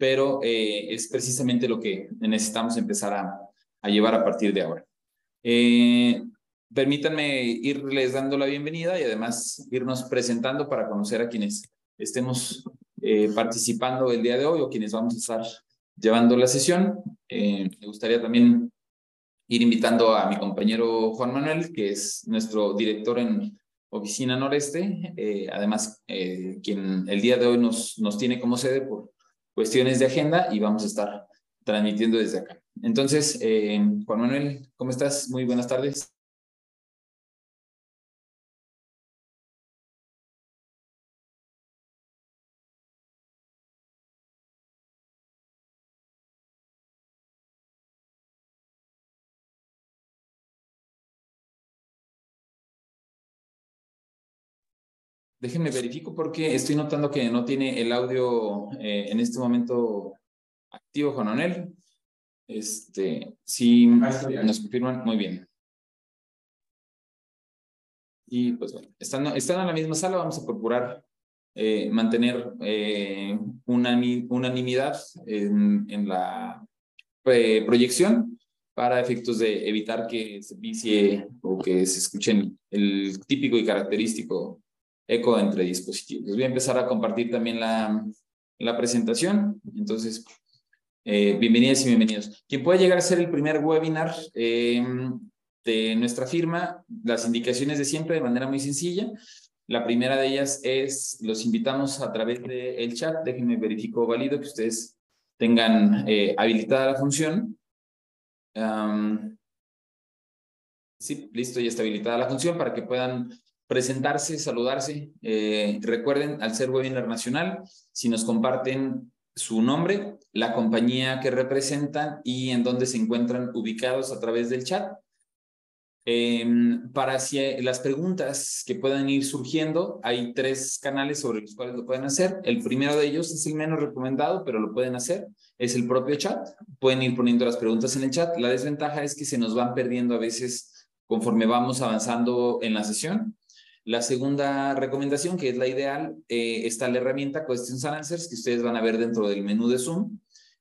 pero eh, es precisamente lo que necesitamos empezar a, llevar a partir de ahora. Eh, permítanme irles dando la bienvenida y además irnos presentando para conocer a quienes estemos eh, participando el día de hoy o quienes vamos a estar llevando la sesión. Me gustaría también ir invitando a mi compañero Juan Manuel, que es nuestro director en Oficina Noreste, además quien el día de hoy nos, nos tiene como sede por cuestiones de agenda y vamos a estar transmitiendo desde acá. Entonces, Juan Manuel, ¿cómo estás? Muy buenas tardes. Déjenme verifico porque estoy notando que no tiene el audio eh, en este momento activo, Juan. Este, si nos confirman, muy bien. Y pues bueno, estando, estando en la misma sala, vamos a procurar eh, mantener eh, una unanimidad en, en la proyección para efectos de evitar que se vicie o que se escuchen el típico y característico eco entre dispositivos. Voy a empezar a compartir también la, la presentación. Entonces, eh, bienvenidas y bienvenidos. Quien puede llegar a ser el primer webinar eh, de nuestra firma, las indicaciones de siempre de manera muy sencilla. La primera de ellas es, los invitamos a través del chat, déjenme verifico válido que ustedes tengan eh, habilitada la función. sí, listo, ya está habilitada la función para que puedan presentarse, saludarse. Eh, recuerden, al ser webinar nacional, si nos comparten su nombre, la compañía que representan y en dónde se encuentran ubicados a través del chat. Em, para si las preguntas que puedan ir surgiendo, hay tres canales sobre los cuales lo pueden hacer. El primero de ellos es el menos recomendado, pero lo pueden hacer. Es el propio chat. Pueden ir poniendo las preguntas en el chat. La desventaja es que se nos van perdiendo a veces conforme vamos avanzando en la sesión. La segunda recomendación, que es la ideal, eh, está la herramienta Questions and Answers que ustedes van a ver dentro del menú de Zoom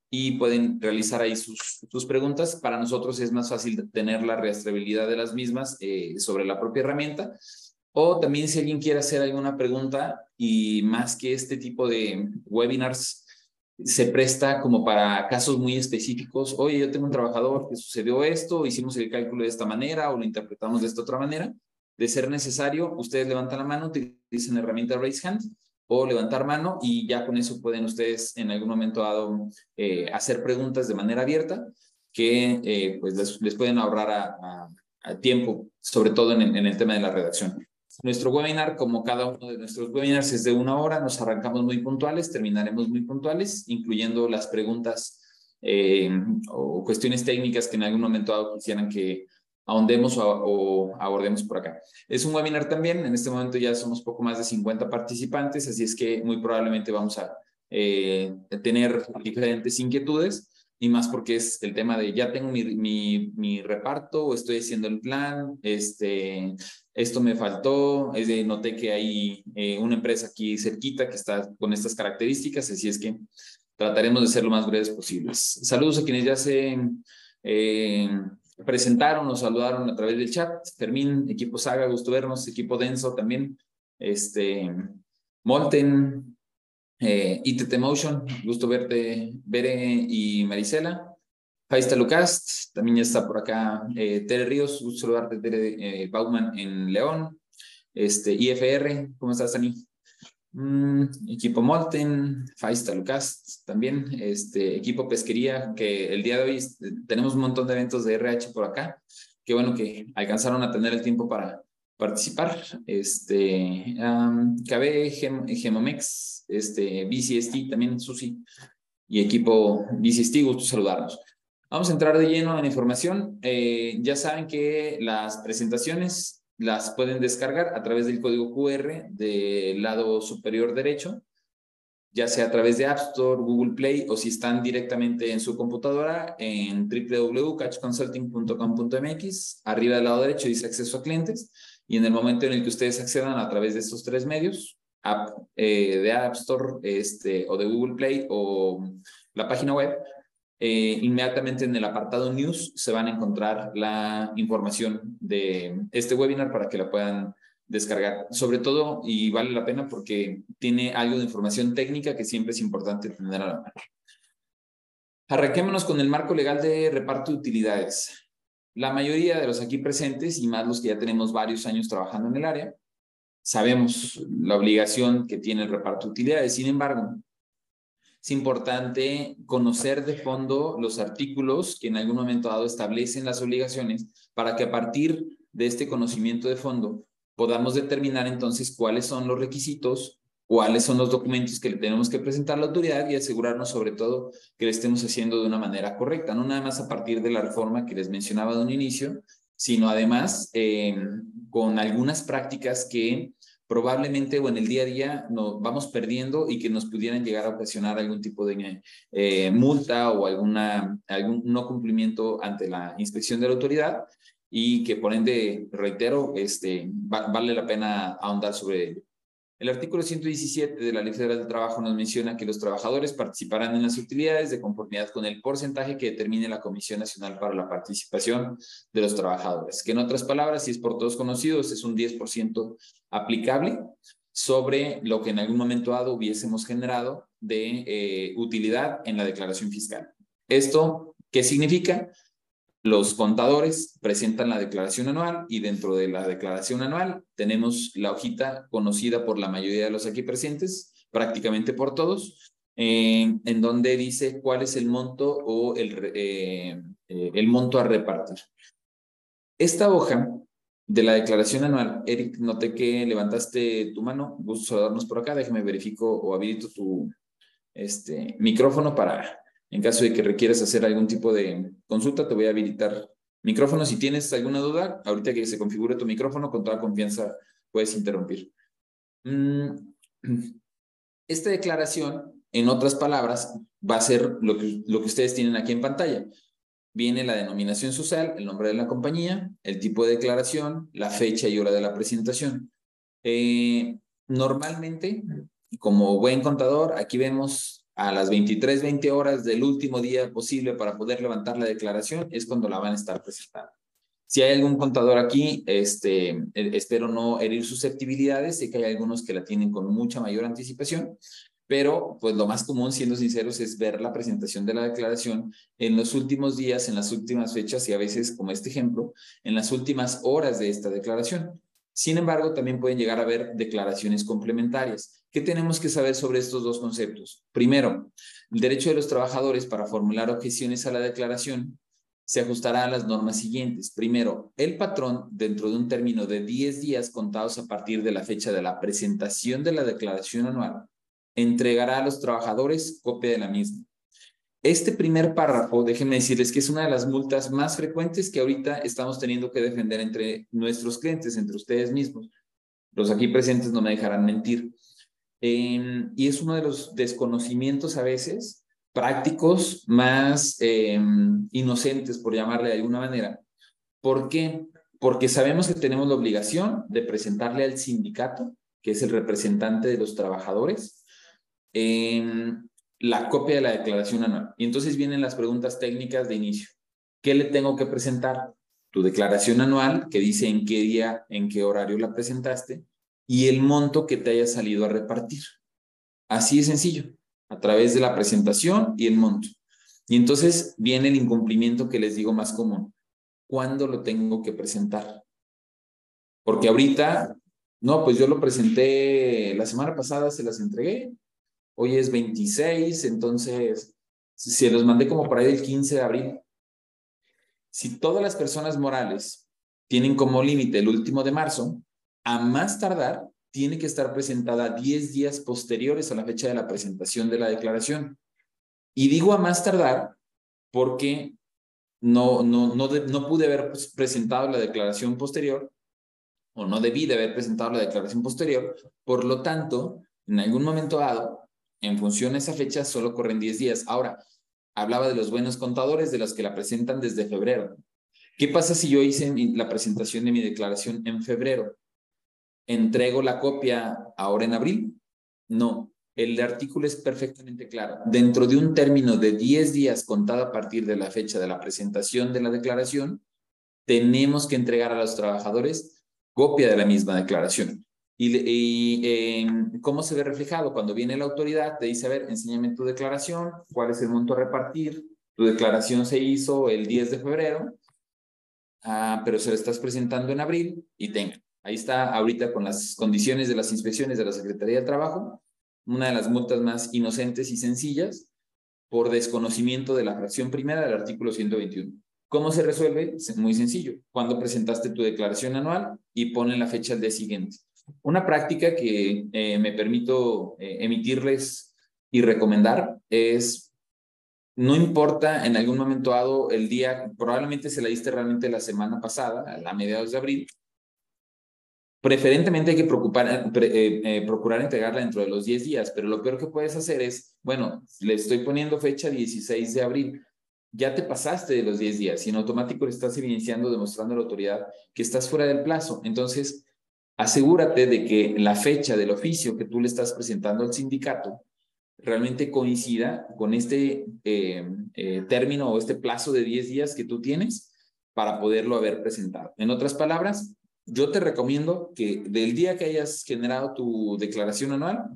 y pueden realizar ahí sus, preguntas. Para nosotros es más fácil tener la rastreabilidad de las mismas eh, sobre la propia herramienta. O también si alguien quiere hacer alguna pregunta y más que este tipo de webinars se presta como para casos muy específicos. Oye, yo tengo un trabajador que sucedió esto, hicimos el cálculo de esta manera o lo interpretamos de esta otra manera de ser necesario, ustedes levantan la mano, utilizan la herramienta Raise Hand o levantar mano y ya con eso pueden ustedes en algún momento dado eh, hacer preguntas de manera abierta que eh, pues les, pueden ahorrar a, tiempo, sobre todo en, el tema de la redacción. Nuestro webinar, como cada uno de nuestros webinars, es de una hora, nos arrancamos muy puntuales, terminaremos muy puntuales, incluyendo las preguntas eh, o cuestiones técnicas que en algún momento dado quisieran que ahondemos o, abordemos por acá. Es un webinar también, en este momento ya somos poco más de 50 participantes, así es que muy probablemente vamos a eh, tener diferentes inquietudes y más porque es el tema de ya tengo mi, mi, mi reparto o estoy haciendo el plan, este, esto me faltó, es de, noté que hay eh, una empresa aquí cerquita que está con estas características, así es que trataremos de ser lo más breves posibles. Saludos a quienes ya se... Eh, presentaron, nos saludaron a través del chat. Fermín, equipo Saga, gusto vernos, equipo Denso también, este, Molten, eh, ITT Motion, gusto verte, Bere y Marisela. Faista Lucas, también ya está por acá eh, Tere Ríos, gusto saludarte Tere eh, Bauman en León. Este, IFR, ¿cómo estás, Dani? Mm, equipo Molten, Faista Lucas también, este, equipo Pesquería, que el día de hoy tenemos un montón de eventos de RH por acá. Qué bueno que alcanzaron a tener el tiempo para participar. Este, um, KB, Gemomex, este, BCST, también Susi, y equipo BCST, gusto saludarlos. Vamos a entrar de lleno en información. Eh, ya saben que las presentaciones las pueden descargar a través del código QR del lado superior derecho, ya sea a través de App Store, Google Play o si están directamente en su computadora en www.catchconsulting.com.mx. Arriba del lado derecho dice acceso a clientes y en el momento en el que ustedes accedan a través de estos tres medios, app, eh, de App Store este, o de Google Play o la página web, eh, inmediatamente en el apartado News se van a encontrar la información de este webinar para que la puedan descargar. Sobre todo, y vale la pena porque tiene algo de información técnica que siempre es importante tener a la mano. Arranquémonos con el marco legal de reparto de utilidades. La mayoría de los aquí presentes, y más los que ya tenemos varios años trabajando en el área, sabemos la obligación que tiene el reparto de utilidades. Sin embargo, es importante conocer de fondo los artículos que en algún momento dado establecen las obligaciones para que a partir de este conocimiento de fondo podamos determinar entonces cuáles son los requisitos, cuáles son los documentos que le tenemos que presentar a la autoridad y asegurarnos sobre todo que lo estemos haciendo de una manera correcta, no nada más a partir de la reforma que les mencionaba de un inicio, sino además eh, con algunas prácticas que probablemente o en el día a día nos vamos perdiendo y que nos pudieran llegar a ocasionar algún tipo de eh, multa o alguna, algún no cumplimiento ante la inspección de la autoridad y que por ende, reitero, este, vale la pena ahondar sobre. El artículo 117 de la Ley Federal del Trabajo nos menciona que los trabajadores participarán en las utilidades de conformidad con el porcentaje que determine la Comisión Nacional para la Participación de los Trabajadores, que en otras palabras, si es por todos conocidos, es un 10% aplicable sobre lo que en algún momento dado hubiésemos generado de eh, utilidad en la declaración fiscal. ¿Esto qué significa? Los contadores presentan la declaración anual y dentro de la declaración anual tenemos la hojita conocida por la mayoría de los aquí presentes, prácticamente por todos, en donde dice cuál es el monto o el, eh, eh, el monto a repartir. Esta hoja de la declaración anual, Eric, noté que levantaste tu mano, gusto saludarnos por acá, déjame verifico o habilito tu este, micrófono para en caso de que requieras hacer algún tipo de consulta, te voy a habilitar micrófono. Si tienes alguna duda, ahorita que se configure tu micrófono, con toda confianza puedes interrumpir. Mm, esta declaración, en otras palabras, va a ser lo que, lo que ustedes tienen aquí en pantalla. Viene la denominación social, el nombre de la compañía, el tipo de declaración, la fecha y hora de la presentación. Eh, normalmente, como buen contador, aquí vemos a las 23, 20 horas del último día posible para poder levantar la declaración, es cuando la van a estar presentando. Si hay algún contador aquí, este, eh, espero no herir susceptibilidades, sé que hay algunos que la tienen con mucha mayor anticipación, pero pues lo más común, siendo sinceros, es ver la presentación de la declaración en los últimos días, en las últimas fechas y a veces, como este ejemplo, en las últimas horas de esta declaración. Sin embargo, también pueden llegar a haber declaraciones complementarias. ¿Qué tenemos que saber sobre estos dos conceptos? Primero, el derecho de los trabajadores para formular objeciones a la declaración se ajustará a las normas siguientes. Primero, el patrón, dentro de un término de 10 días contados a partir de la fecha de la presentación de la declaración anual, entregará a los trabajadores copia de la misma. Este primer párrafo, déjenme decirles que es una de las multas más frecuentes que ahorita estamos teniendo que defender entre nuestros clientes, entre ustedes mismos. Los aquí presentes no me dejarán mentir. Em, y es uno de los desconocimientos a veces prácticos más em, inocentes, por llamarle de alguna manera. ¿Por qué? Porque sabemos que tenemos la obligación de presentarle al sindicato, que es el representante de los trabajadores, em, la copia de la declaración anual. Y entonces vienen las preguntas técnicas de inicio. ¿Qué le tengo que presentar? Tu declaración anual, que dice en qué día, en qué horario la presentaste, y el monto que te haya salido a repartir. Así de sencillo, a través de la presentación y el monto. Y entonces viene el incumplimiento que les digo más común. ¿Cuándo lo tengo que presentar? Porque ahorita, no, pues yo lo presenté la semana pasada, se las entregué, Hoy es 26, entonces se los mandé como para ahí el 15 de abril. Si todas las personas morales tienen como límite el último de marzo, a más tardar tiene que estar presentada 10 días posteriores a la fecha de la presentación de la declaración. Y digo a más tardar porque no, no, no, no pude haber presentado la declaración posterior o no debí de haber presentado la declaración posterior. Por lo tanto, en algún momento dado, en función a esa fecha solo corren 10 días. Ahora, hablaba de los buenos contadores, de los que la presentan desde febrero. ¿Qué pasa si yo hice la presentación de mi declaración en febrero? ¿Entrego la copia ahora en abril? No. el artículo es perfectamente claro. Dentro de un término de 10 días contado a partir de la fecha de la presentación de la declaración, tenemos que entregar a los trabajadores copia de la misma declaración. ¿Y, em, cómo se ve reflejado? Cuando viene la autoridad, te dice, a ver, enséñame tu declaración, cuál es el monto a repartir, tu declaración se hizo el 10 de febrero, ah, pero se lo estás presentando en abril y tenga. Ahí está ahorita con las condiciones de las inspecciones de la Secretaría de Trabajo, una de las multas más inocentes y sencillas por desconocimiento de la fracción primera del artículo 121. ¿Cómo se resuelve? Es muy sencillo. Cuando presentaste tu declaración anual y ponen la fecha al día siguiente. Una práctica que eh, me permito eh, emitirles y recomendar es, no importa en algún momento dado el día, probablemente se la diste realmente la semana pasada, a mediados de abril, preferentemente hay que preocupar, eh, procurar entregarla dentro de los 10 días, pero lo peor que puedes hacer es, bueno, le estoy poniendo fecha 16 de abril, ya te pasaste de los 10 días y en automático le estás evidenciando, demostrando a la autoridad que estás fuera del plazo. Entonces, asegúrate de que la fecha del oficio que tú le estás presentando al sindicato realmente coincida con este eh, eh, término o este plazo de 10 días que tú tienes para poderlo haber presentado. En otras palabras, yo te recomiendo que del día que hayas generado tu declaración anual,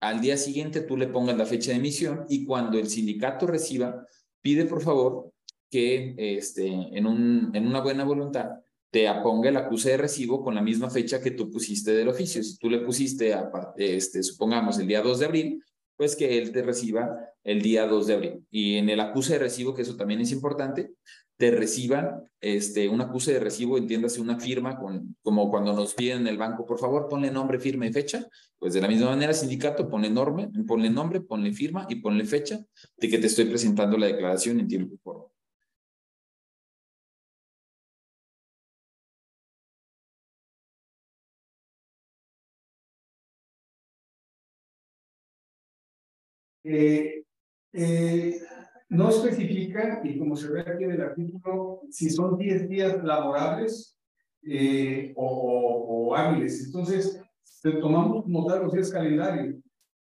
al día siguiente tú le pongas la fecha de emisión y cuando el sindicato reciba, pide por favor que este, en, un, en una buena voluntad te aponga el acuse de recibo con la misma fecha que tú pusiste del oficio. Si tú le pusiste, este, supongamos, el día 2 de abril, pues que él te reciba el día 2 de abril. Y en el acuse de recibo, que eso también es importante, te reciban este, un acuse de recibo, entiéndase una firma, con, como cuando nos piden en el banco, por favor, ponle nombre, firma y fecha. Pues de la misma manera, sindicato, ponle, norme, ponle nombre, ponle firma y ponle fecha de que te estoy presentando la declaración en tiempo y forma. Eh, eh, no especifica, y como se ve aquí en el artículo, si son 10 días laborables eh, o, hábiles. Entonces, tomamos tal los días calendario.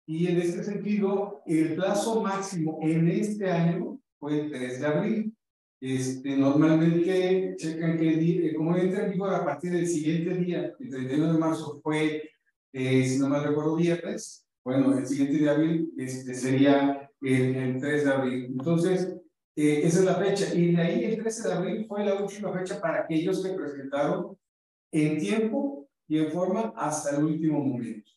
Y en este sentido, el plazo máximo en este año fue el 3 de abril. Este, normalmente checan que, eh, como entra en vigor a partir del siguiente día, el 31 de marzo fue, si no me recuerdo, viernes, bueno, el siguiente de abril este, sería el, 3 de abril. Entonces, eh, esa es la fecha. Y de ahí el 13 de abril fue la última fecha para aquellos que presentaron en tiempo y en forma hasta el último momento.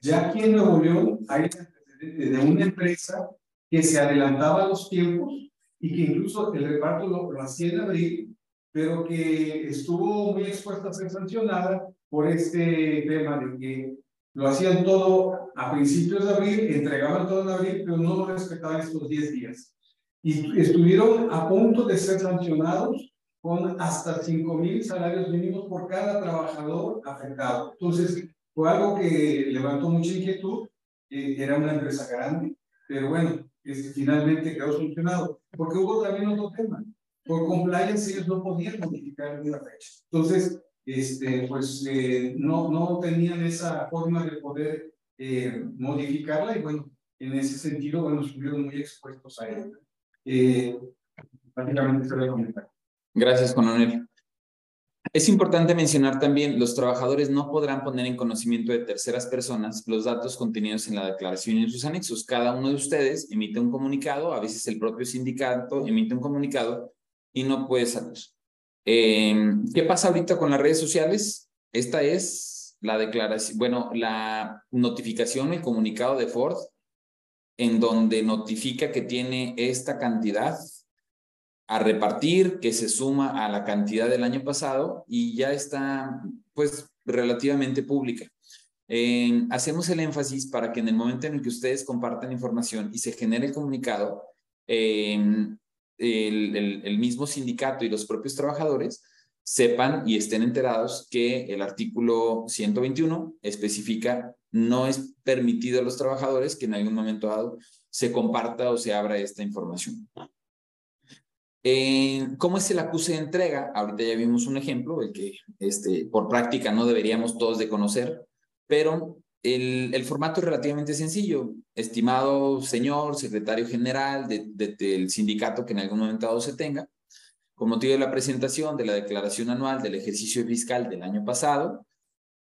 Ya aquí en Nuevo León hay antecedente de una empresa que se adelantaba a los tiempos y que incluso el reparto lo, lo hacía en abril, pero que estuvo muy expuesta a ser sancionada por este tema de que lo hacían todo a principios de abril, entregaban todo en abril, pero no respetaban estos 10 días. Y estuvieron a punto de ser sancionados con hasta 5 mil salarios mínimos por cada trabajador afectado. Entonces, fue algo que levantó mucha inquietud. era una empresa grande, pero bueno, este, finalmente quedó solucionado. Porque hubo también otro tema. Por compliance ellos no podían modificar la fecha. Entonces, este, pues eh, no, no tenían esa forma de poder eh, modificarla y bueno, en ese sentido, bueno, estuvieron muy expuestos a ella. Eh, prácticamente se lo. Gracias, coronel. Es importante mencionar también, los trabajadores no podrán poner en conocimiento de terceras personas los datos contenidos en la declaración y en sus anexos. Cada uno de ustedes emite un comunicado, a veces el propio sindicato emite un comunicado y no puede salir. Em, ¿Qué pasa ahorita con las redes sociales? Esta es la declaración, bueno, la notificación, el comunicado de Ford, en donde notifica que tiene esta cantidad a repartir, que se suma a la cantidad del año pasado y ya está, pues, relativamente pública. hacemos el énfasis para que en el momento en el que ustedes compartan información y se genere el comunicado, el, mismo sindicato y los propios trabajadores sepan y estén enterados que el artículo 121 especifica no es permitido a los trabajadores que en algún momento dado se comparta o se abra esta información. Eh, ¿Cómo es el acuse de entrega? Ahorita ya vimos un ejemplo, el que este, por práctica no deberíamos todos de conocer, pero el, formato es relativamente sencillo. Estimado señor secretario general del sindicato que en algún momento dado se tenga, con motivo de la presentación de la declaración anual del ejercicio fiscal del año pasado,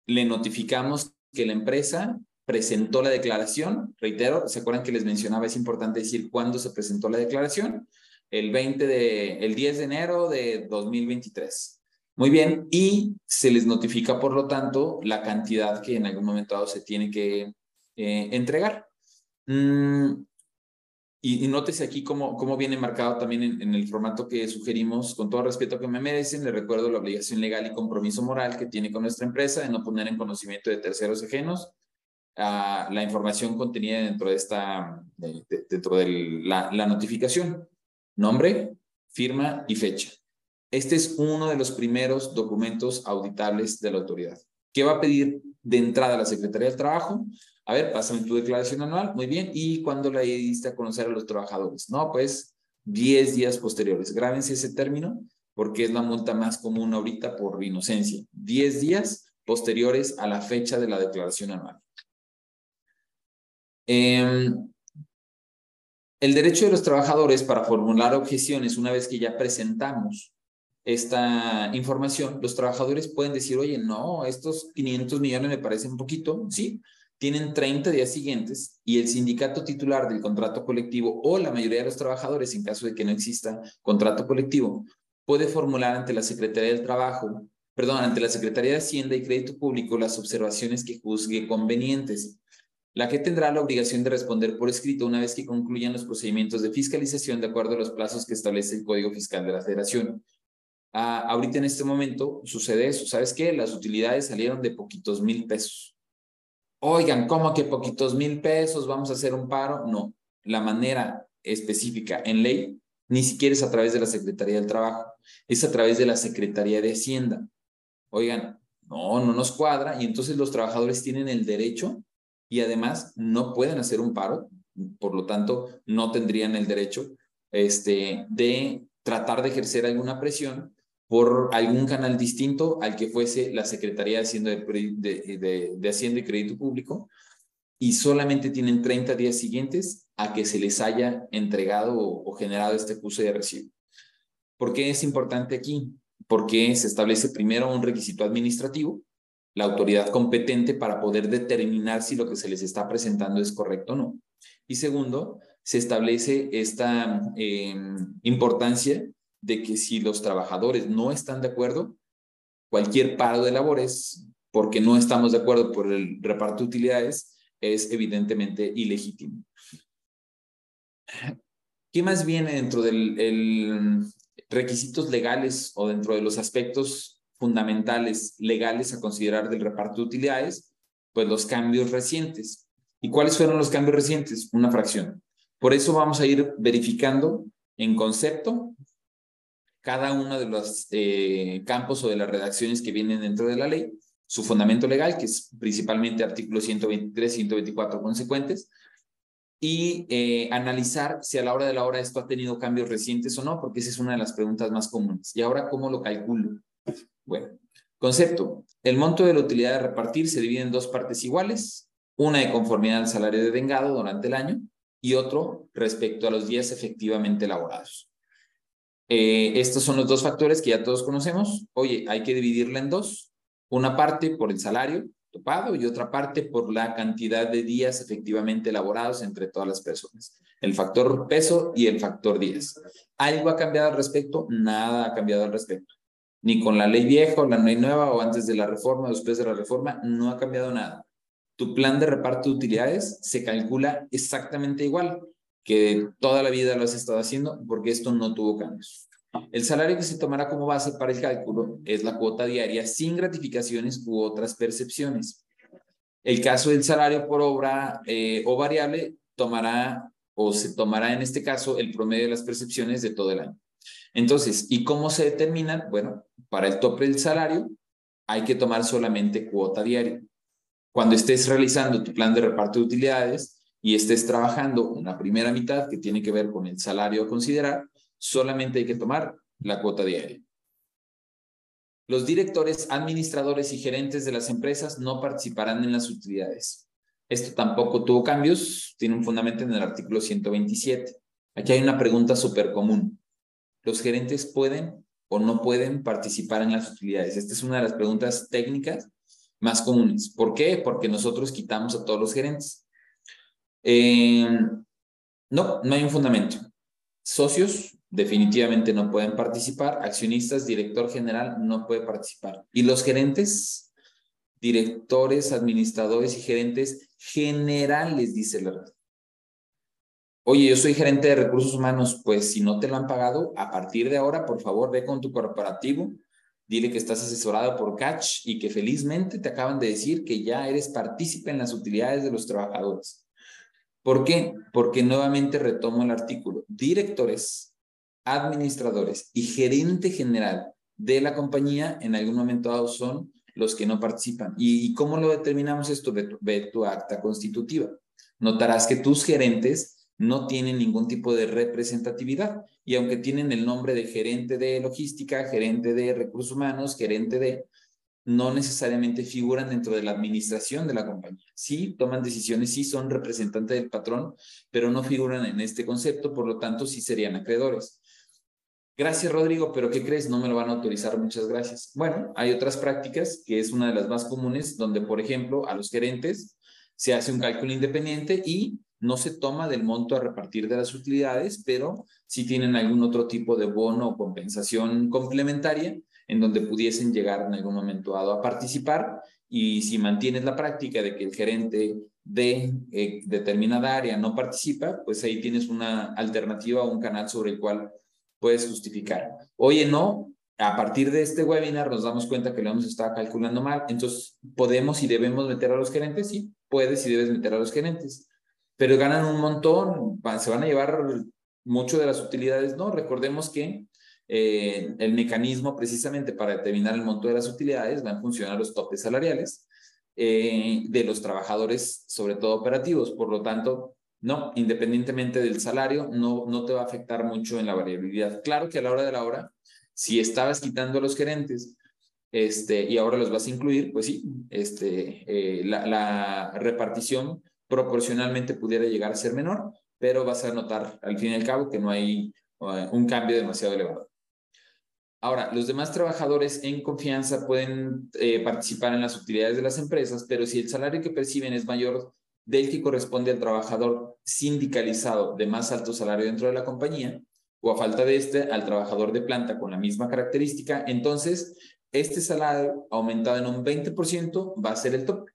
le notificamos que la empresa presentó la declaración. Reitero, ¿se acuerdan que les mencionaba? Es importante decir cuándo se presentó la declaración. El 20 de, el 10 de enero de 2023. Muy bien, y se les notifica, por lo tanto, la cantidad que en algún momento dado se tiene que eh, entregar. Mm, y, nótese aquí cómo, cómo viene marcado también en, el formato que sugerimos, con todo respeto que me merecen, le recuerdo la obligación legal y compromiso moral que tiene con nuestra empresa de no poner en conocimiento de terceros ajenos la información contenida dentro de esta, dentro de la, la notificación. Nombre, firma y fecha. Este es uno de los primeros documentos auditables de la autoridad. ¿Qué va a pedir de entrada la Secretaría del Trabajo? A ver, pásame tu declaración anual, muy bien. ¿Y cuándo la diste a conocer a los trabajadores? No, pues 10 días posteriores. Grábense ese término porque es la multa más común ahorita por inocencia. 10 días posteriores a la fecha de la declaración anual. Em, el derecho de los trabajadores para formular objeciones una vez que ya presentamos esta información, los trabajadores pueden decir, oye, no, estos 500 millones me parecen poquito, sí, tienen 30 días siguientes y el sindicato titular del contrato colectivo o la mayoría de los trabajadores, en caso de que no exista contrato colectivo, puede formular ante la Secretaría del Trabajo, perdón, ante la Secretaría de Hacienda y Crédito Público las observaciones que juzgue convenientes, la que tendrá la obligación de responder por escrito una vez que concluyan los procedimientos de fiscalización de acuerdo a los plazos que establece el Código Fiscal de la Federación. Ah, ahorita en este momento sucede eso. ¿Sabes qué? Las utilidades salieron de poquitos mil pesos. Oigan, ¿cómo que poquitos mil pesos? ¿Vamos a hacer un paro? No. La manera específica en ley ni siquiera es a través de la Secretaría del Trabajo, es a través de la Secretaría de Hacienda. Oigan, no, no nos cuadra y entonces los trabajadores tienen el derecho y además no pueden hacer un paro, por lo tanto no tendrían el derecho este, de tratar de ejercer alguna presión por algún canal distinto al que fuese la Secretaría de Hacienda, y Crédito Público y solamente tienen 30 días siguientes a que se les haya entregado o, generado este acuse de recibo. ¿Por qué es importante aquí? Porque se establece primero un requisito administrativo, la autoridad competente para poder determinar si lo que se les está presentando es correcto o no. Y segundo, se establece esta eh, importancia de que si los trabajadores no están de acuerdo, cualquier paro de labores, porque no estamos de acuerdo por el reparto de utilidades, es evidentemente ilegítimo. ¿Qué más viene dentro de los requisitos legales o dentro de los aspectos fundamentales legales a considerar del reparto de utilidades? Pues los cambios recientes. ¿Y cuáles fueron los cambios recientes? Una fracción. Por eso vamos a ir verificando en concepto cada uno de los eh, campos o de las redacciones que vienen dentro de la ley, su fundamento legal, que es principalmente artículos 123 y 124 consecuentes, y eh, analizar si a la hora de la hora esto ha tenido cambios recientes o no, porque esa es una de las preguntas más comunes. ¿Y ahora cómo lo calculo? Bueno, concepto. El monto de la utilidad de repartir se divide en dos partes iguales, una de conformidad al salario de vengado durante el año y otro respecto a los días efectivamente elaborados. Eh, estos son los dos factores que ya todos conocemos. Oye, hay que dividirla en dos. Una parte por el salario topado y otra parte por la cantidad de días efectivamente elaborados entre todas las personas. El factor peso y el factor días. ¿Algo ha cambiado al respecto? Nada ha cambiado al respecto. Ni con la ley vieja o la ley nueva o antes de la reforma o después de la reforma, no ha cambiado nada. Tu plan de reparto de utilidades se calcula exactamente igual que toda la vida lo has estado haciendo porque esto no tuvo cambios. El salario que se tomará como base para el cálculo es la cuota diaria sin gratificaciones u otras percepciones. El caso del salario por obra eh, o variable tomará o se tomará en este caso el promedio de las percepciones de todo el año. Entonces, ¿y cómo se determinan? Bueno, para el tope del salario hay que tomar solamente cuota diaria. Cuando estés realizando tu plan de reparto de utilidades, y estés trabajando una primera mitad que tiene que ver con el salario a considerar, solamente hay que tomar la cuota diaria. Los directores, administradores y gerentes de las empresas no participarán en las utilidades. Esto tampoco tuvo cambios, tiene un fundamento en el artículo 127. Aquí hay una pregunta súper común. ¿Los gerentes pueden o no pueden participar en las utilidades? Esta es una de las preguntas técnicas más comunes. ¿Por qué? Porque nosotros quitamos a todos los gerentes. Eh, no, no hay un fundamento. Socios definitivamente no pueden participar. Accionistas, director general no puede participar. Y los gerentes, directores, administradores y gerentes generales, dice la red. Oye, yo soy gerente de recursos humanos, pues si no te lo han pagado, a partir de ahora, por favor, ve con tu corporativo, dile que estás asesorado por Catch y que felizmente te acaban de decir que ya eres partícipe en las utilidades de los trabajadores. ¿Por qué? Porque nuevamente retomo el artículo. Directores, administradores y gerente general de la compañía en algún momento dado son los que no participan. ¿Y, cómo lo determinamos esto? Ve tu acta constitutiva. Notarás que tus gerentes no tienen ningún tipo de representatividad. Y aunque tienen el nombre de gerente de logística, gerente de recursos humanos, gerente de, no necesariamente figuran dentro de la administración de la compañía. Sí, toman decisiones, sí son representantes del patrón, pero no figuran en este concepto, por lo tanto, sí serían acreedores. Gracias, Rodrigo, pero ¿qué crees? No me lo van a autorizar, muchas gracias. Bueno, hay otras prácticas, que es una de las más comunes, donde, por ejemplo, a los gerentes se hace un cálculo independiente y no se toma del monto a repartir de las utilidades, pero sí tienen algún otro tipo de bono o compensación complementaria en donde pudiesen llegar en algún momento dado a participar y si mantienes la práctica de que el gerente de eh, determinada área no participa, pues ahí tienes una alternativa o un canal sobre el cual puedes justificar. Oye, no, a partir de este webinar nos damos cuenta que lo hemos estado calculando mal, entonces podemos y debemos meter a los gerentes, sí, puedes y debes meter a los gerentes pero ganan un montón, se van a llevar mucho de las utilidades, ¿no? Recordemos que eh, el mecanismo precisamente para determinar el monto de las utilidades van a funcionar los topes salariales eh, de los trabajadores, sobre todo operativos. Por lo tanto, no, independientemente del salario, no, no te va a afectar mucho en la variabilidad. Claro que a la hora de la hora, si estabas quitando a los gerentes este, y ahora los vas a incluir, pues sí, este, eh, la, repartición proporcionalmente pudiera llegar a ser menor, pero vas a notar al fin y al cabo que no hay un cambio demasiado elevado. Ahora, los demás trabajadores en confianza pueden eh, participar en las utilidades de las empresas, pero si el salario que perciben es mayor del que corresponde al trabajador sindicalizado de más alto salario dentro de la compañía, o a falta de este, al trabajador de planta con la misma característica, entonces este salario aumentado en un 20% va a ser el tope.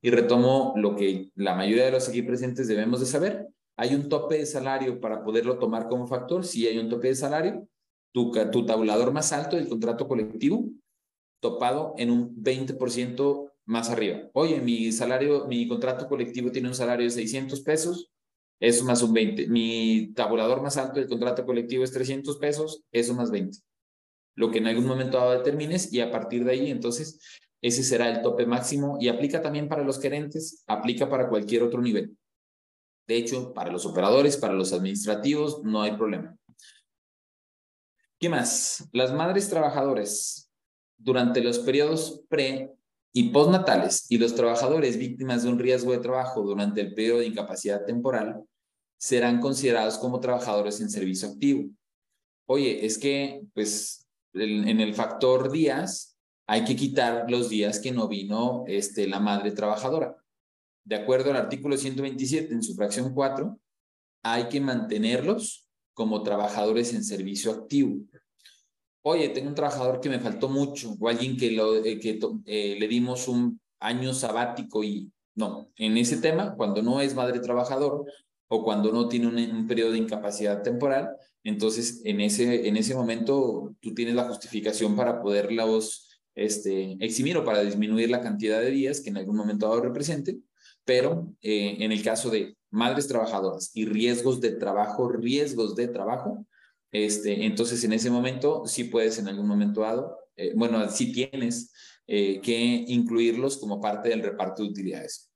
Y retomo lo que la mayoría de los aquí presentes debemos de saber. Hay un tope de salario para poderlo tomar como factor. Si hay un tope de salario, tu, tabulador más alto del contrato colectivo, topado en un 20% más arriba. Oye, mi salario, mi contrato colectivo tiene un salario de 600 pesos, eso más un 20. Mi tabulador más alto del contrato colectivo es 300 pesos, eso más 20. Lo que en algún momento dado determines y a partir de ahí, entonces, ese será el tope máximo y aplica también para los gerentes, aplica para cualquier otro nivel. De hecho, para los operadores, para los administrativos, no hay problema. ¿Qué más? Las madres trabajadoras durante los periodos pre y postnatales y los trabajadores víctimas de un riesgo de trabajo durante el periodo de incapacidad temporal serán considerados como trabajadores en servicio activo. Oye, es que, pues, en el factor días, hay que quitar los días que no vino este, la madre trabajadora. De acuerdo al artículo 127 en su fracción 4, hay que mantenerlos como trabajadores en servicio activo. Oye, tengo un trabajador que me faltó mucho o alguien que, eh, eh, le dimos un año sabático y no, en ese tema, cuando no es madre trabajador o cuando no tiene un, un periodo de incapacidad temporal, entonces en ese, en ese momento tú tienes la justificación para poderlos este, eximir o para disminuir la cantidad de días que en algún momento dado represente, pero eh, en el caso de madres trabajadoras y riesgos de trabajo, riesgos de trabajo, este, entonces en ese momento sí puedes en algún momento dado, eh, bueno, sí tienes eh, que incluirlos como parte del reparto de utilidades.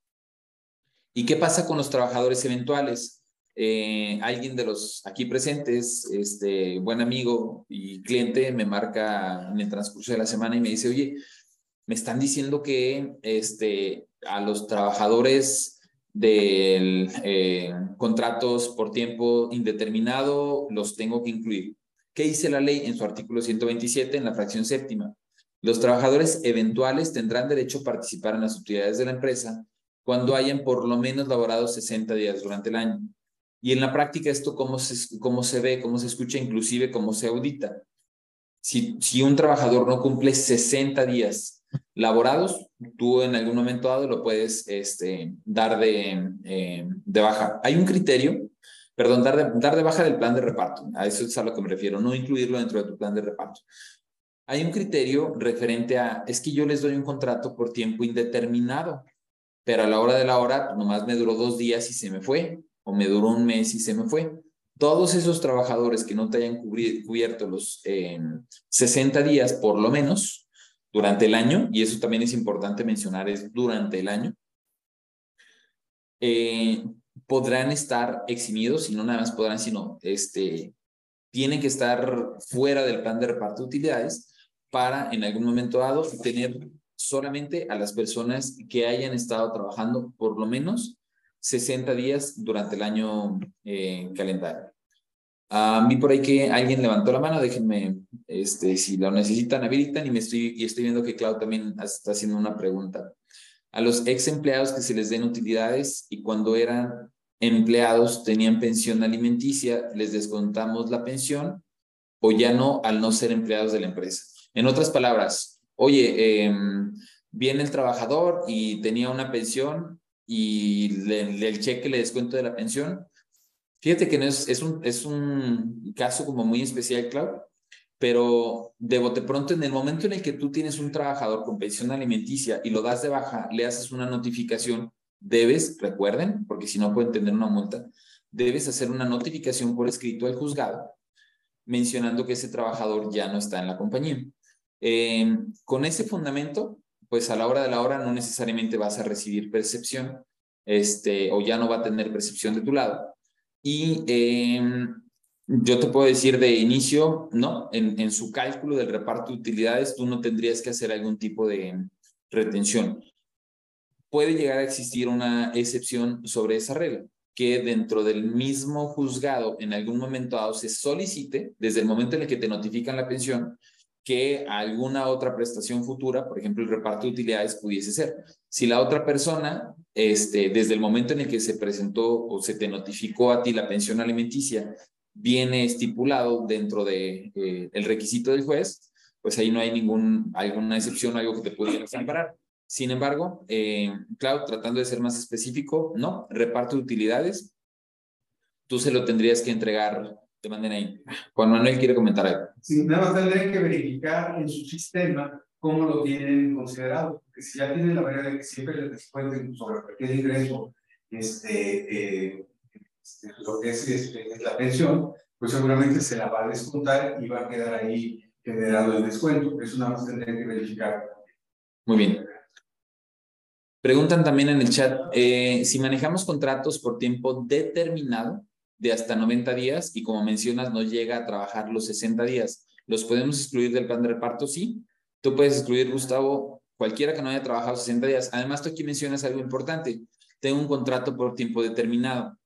¿Y qué pasa con los trabajadores eventuales? eh, alguien de los aquí presentes, este buen amigo y cliente, me marca en el transcurso de la semana y me dice, oye, me están diciendo que este, a los trabajadores de eh, contratos por tiempo indeterminado los tengo que incluir. ¿Qué dice la ley en su artículo 127 en la fracción séptima? Los trabajadores eventuales tendrán derecho a participar en las utilidades de la empresa cuando hayan por lo menos laborado 60 días durante el año. Y en la práctica esto cómo se, cómo se ve, cómo se escucha, inclusive cómo se audita. Si, si un trabajador no cumple 60 días laborados, tú en algún momento dado lo puedes este, dar de, eh, de baja. Hay un criterio, perdón, dar de, dar de baja del plan de reparto. A eso es a lo que me refiero, no incluirlo dentro de tu plan de reparto. Hay un criterio referente a, es que yo les doy un contrato por tiempo indeterminado, pero a la hora de la hora nomás me duró dos días y se me fue, o me duró un mes y se me fue. Todos esos trabajadores que no te hayan cubierto los 60 eh, días por lo menos, durante el año, y eso también es importante mencionar, es durante el año, eh, podrán estar eximidos y no nada más podrán, sino este, tienen que estar fuera del plan de reparto de utilidades para en algún momento dado tener solamente a las personas que hayan estado trabajando por lo menos 60 días durante el año eh, calendario. A mí por ahí que alguien levantó la mano, déjenme, este, si lo necesitan, habilitan y me estoy, y estoy viendo que Clau también está haciendo una pregunta. A los ex empleados que se les den utilidades y cuando eran empleados tenían pensión alimenticia, les descontamos la pensión o ya no al no ser empleados de la empresa. En otras palabras, oye, em, viene el trabajador y tenía una pensión y el cheque le descuento de la pensión, Fíjate que no es, es, un, es un caso como muy especial, Clau, pero de bote pronto en el momento en el que tú tienes un trabajador con pensión alimenticia y lo das de baja, le haces una notificación, debes, recuerden, porque si no pueden tener una multa, debes hacer una notificación por escrito al juzgado mencionando que ese trabajador ya no está en la compañía. Eh, con ese fundamento, pues a la hora de la hora no necesariamente vas a recibir percepción este, o ya no va a tener percepción de tu lado y em, yo te puedo decir de inicio, ¿no? En, en su cálculo del reparto de utilidades, tú no tendrías que hacer algún tipo de retención. Puede llegar a existir una excepción sobre esa regla, que dentro del mismo juzgado en algún momento dado se solicite, desde el momento en el que te notifican la pensión, que alguna otra prestación futura, por ejemplo, el reparto de utilidades pudiese ser. Si la otra persona, este, desde el momento en el que se presentó o se te notificó a ti la pensión alimenticia, viene estipulado dentro de eh, el requisito del juez, pues ahí no hay ningún, alguna excepción, algo que te pudiera amparar. Sin embargo, eh, Cloud, tratando de ser más específico, no, reparto de utilidades, tú se lo tendrías que entregar de manera ahí. Juan Manuel quiere comentar algo. Sí, nada más tendría que verificar en su sistema cómo lo tienen considerado, porque si ya tienen la manera de que siempre les descuenten sobre cualquier ingreso este, eh, este, lo que es, la pensión, pues seguramente se la va a descontar y va a quedar ahí generado el descuento. Eso nada más tendría que verificar. Muy bien. Preguntan también en el chat, eh, si manejamos contratos por tiempo determinado, de hasta 90 días y como mencionas no llega a trabajar los 60 días. ¿Los podemos excluir del plan de reparto? Sí. Tú puedes excluir, Gustavo, cualquiera que no haya trabajado 60 días. Además, tú aquí mencionas algo importante. Tengo un contrato por tiempo determinado.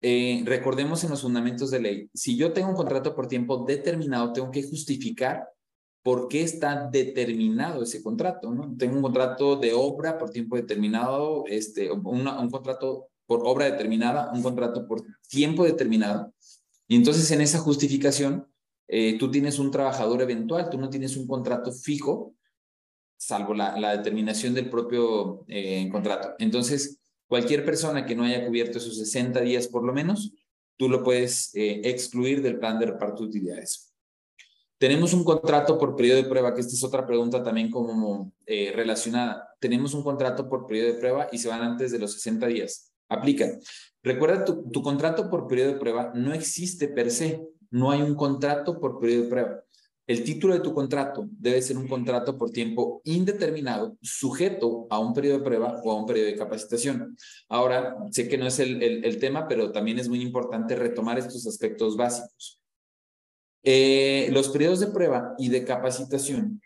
Eh, recordemos en los fundamentos de ley, si yo tengo un contrato por tiempo determinado, tengo que justificar por qué está determinado ese contrato, ¿no? Tengo un contrato de obra por tiempo determinado, este, un contrato por obra determinada, un contrato por tiempo determinado. Y entonces en esa justificación, eh, tú tienes un trabajador eventual, tú no tienes un contrato fijo, salvo la, la determinación del propio eh, contrato. Entonces, cualquier persona que no haya cubierto esos 60 días por lo menos, tú lo puedes eh, excluir del plan de reparto de utilidades. Tenemos un contrato por periodo de prueba, que esta es otra pregunta también como relacionada. Tenemos un contrato por periodo de prueba y se van antes de los 60 días aplica. Recuerda, tu, tu contrato por periodo de prueba no existe per se, no hay un contrato por periodo de prueba. el título de tu contrato debe ser un contrato por tiempo indeterminado, sujeto a un periodo de prueba o a un periodo de capacitación. Ahora, sé que no es el, el, tema, pero también es muy importante retomar estos aspectos básicos. Eh, los periodos de prueba y de capacitación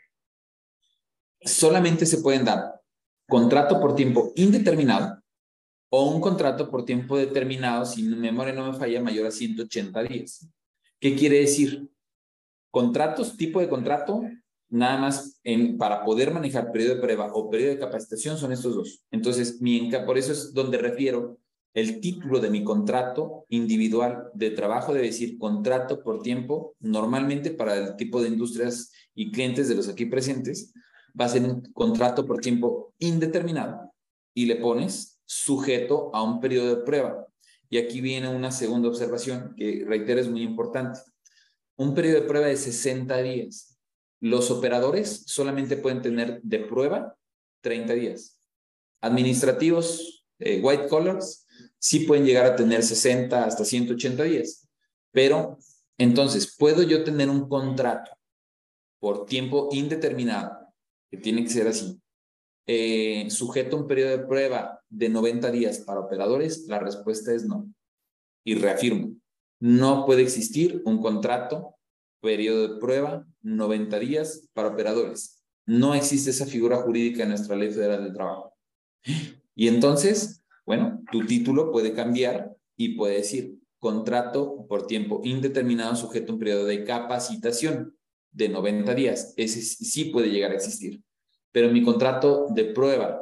solamente se pueden dar contrato por tiempo indeterminado o un contrato por tiempo determinado, si mi memoria no me falla, mayor a 180 días. ¿Qué quiere decir? Contratos, tipo de contrato, nada más en, para poder manejar periodo de prueba o periodo de capacitación son estos dos. Entonces, mi, por eso es donde refiero el título de mi contrato individual de trabajo debe decir contrato por tiempo, normalmente para el tipo de industrias y clientes de los aquí presentes, va a ser un contrato por tiempo indeterminado y le pones sujeto a un periodo de prueba. Y aquí viene una segunda observación que reitero es muy importante un periodo de prueba de 60 días. Los operadores solamente pueden tener de prueba 30 días. Administrativos, eh, white collars, sí pueden llegar a tener 60 hasta 180 días. Pero entonces, ¿puedo yo tener un contrato por tiempo indeterminado, que tiene que ser así, eh, sujeto a un periodo de prueba de 90 días para operadores? La respuesta es no. Y reafirmo, no puede existir un contrato, periodo de prueba, 90 días para operadores. No existe esa figura jurídica en nuestra ley federal del trabajo. Y entonces, bueno, tu título puede cambiar y puede decir contrato por tiempo indeterminado sujeto a un periodo de capacitación de 90 días. Ese sí puede llegar a existir. Pero mi contrato de prueba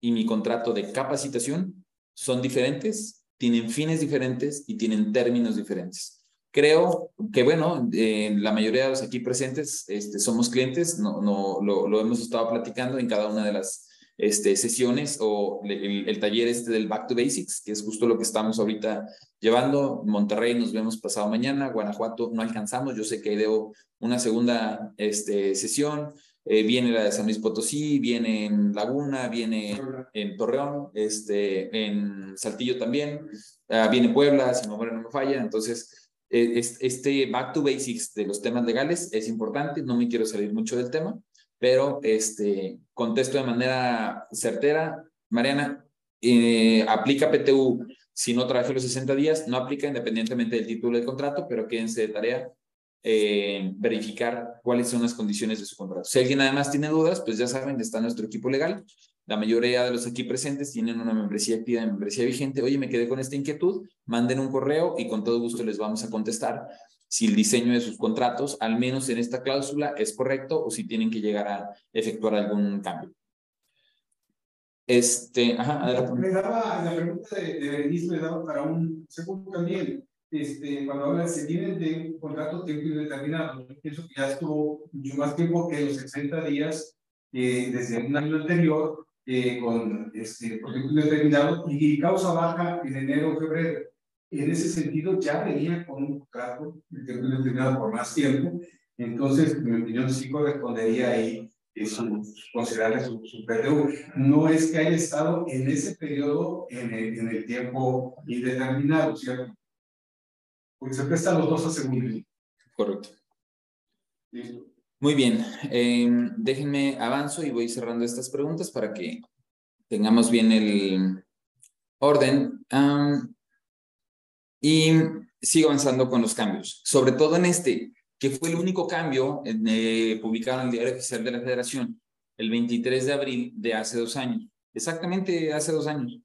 y mi contrato de capacitación son diferentes tienen fines diferentes y tienen términos diferentes. Creo que, bueno, la mayoría de los aquí presentes este, somos clientes, no, no, lo, hemos estado platicando en cada una de las este, sesiones o el, taller este del Back to Basics, que es justo lo que estamos ahorita llevando. Monterrey nos vemos pasado mañana, Guanajuato no alcanzamos, yo sé que debo una segunda este, sesión, eh, viene la de San Luis Potosí, viene en Laguna, viene en Torreón, este, en Saltillo también, uh, viene Puebla, si no me falla. Entonces, eh, este back to basics de los temas legales es importante, no me quiero salir mucho del tema, pero este, contesto de manera certera. Mariana, eh, aplica PTU si no trabajé los 60 días, no aplica independientemente del título del contrato, pero quédense de tarea eh, verificar cuáles son las condiciones de su contrato. Si alguien además tiene dudas, pues ya saben, está nuestro equipo legal. La mayoría de los aquí presentes tienen una membresía activa, membresía vigente. Oye, me quedé con esta inquietud, manden un correo y con todo gusto les vamos a contestar si el diseño de sus contratos, al menos en esta cláusula, es correcto o si tienen que llegar a efectuar algún cambio. Este, ajá, Me daba, la pregunta de, de me daba para un segundo también este, cuando hablan, se vienen de un contrato tiempo indeterminado. Yo pienso que ya estuvo mucho más tiempo que los 60 días eh, desde un año anterior eh, con este, tiempo indeterminado y causa baja en enero o febrero. En ese sentido, ya venía con un contrato de tiempo indeterminado por más tiempo. Entonces, en mi opinión, sí correspondería ahí considerarle su, su PTU. No es que haya estado en ese periodo en el, en el tiempo indeterminado, ¿cierto? Porque se prestan los dos a segundo. Correcto. Muy bien. Em, déjenme avanzo y voy cerrando estas preguntas para que tengamos bien el orden. y sigo avanzando con los cambios. Sobre todo en este, que fue el único cambio eh, publicado en el Diario Oficial de la Federación el 23 de abril de hace dos años. Exactamente hace dos años.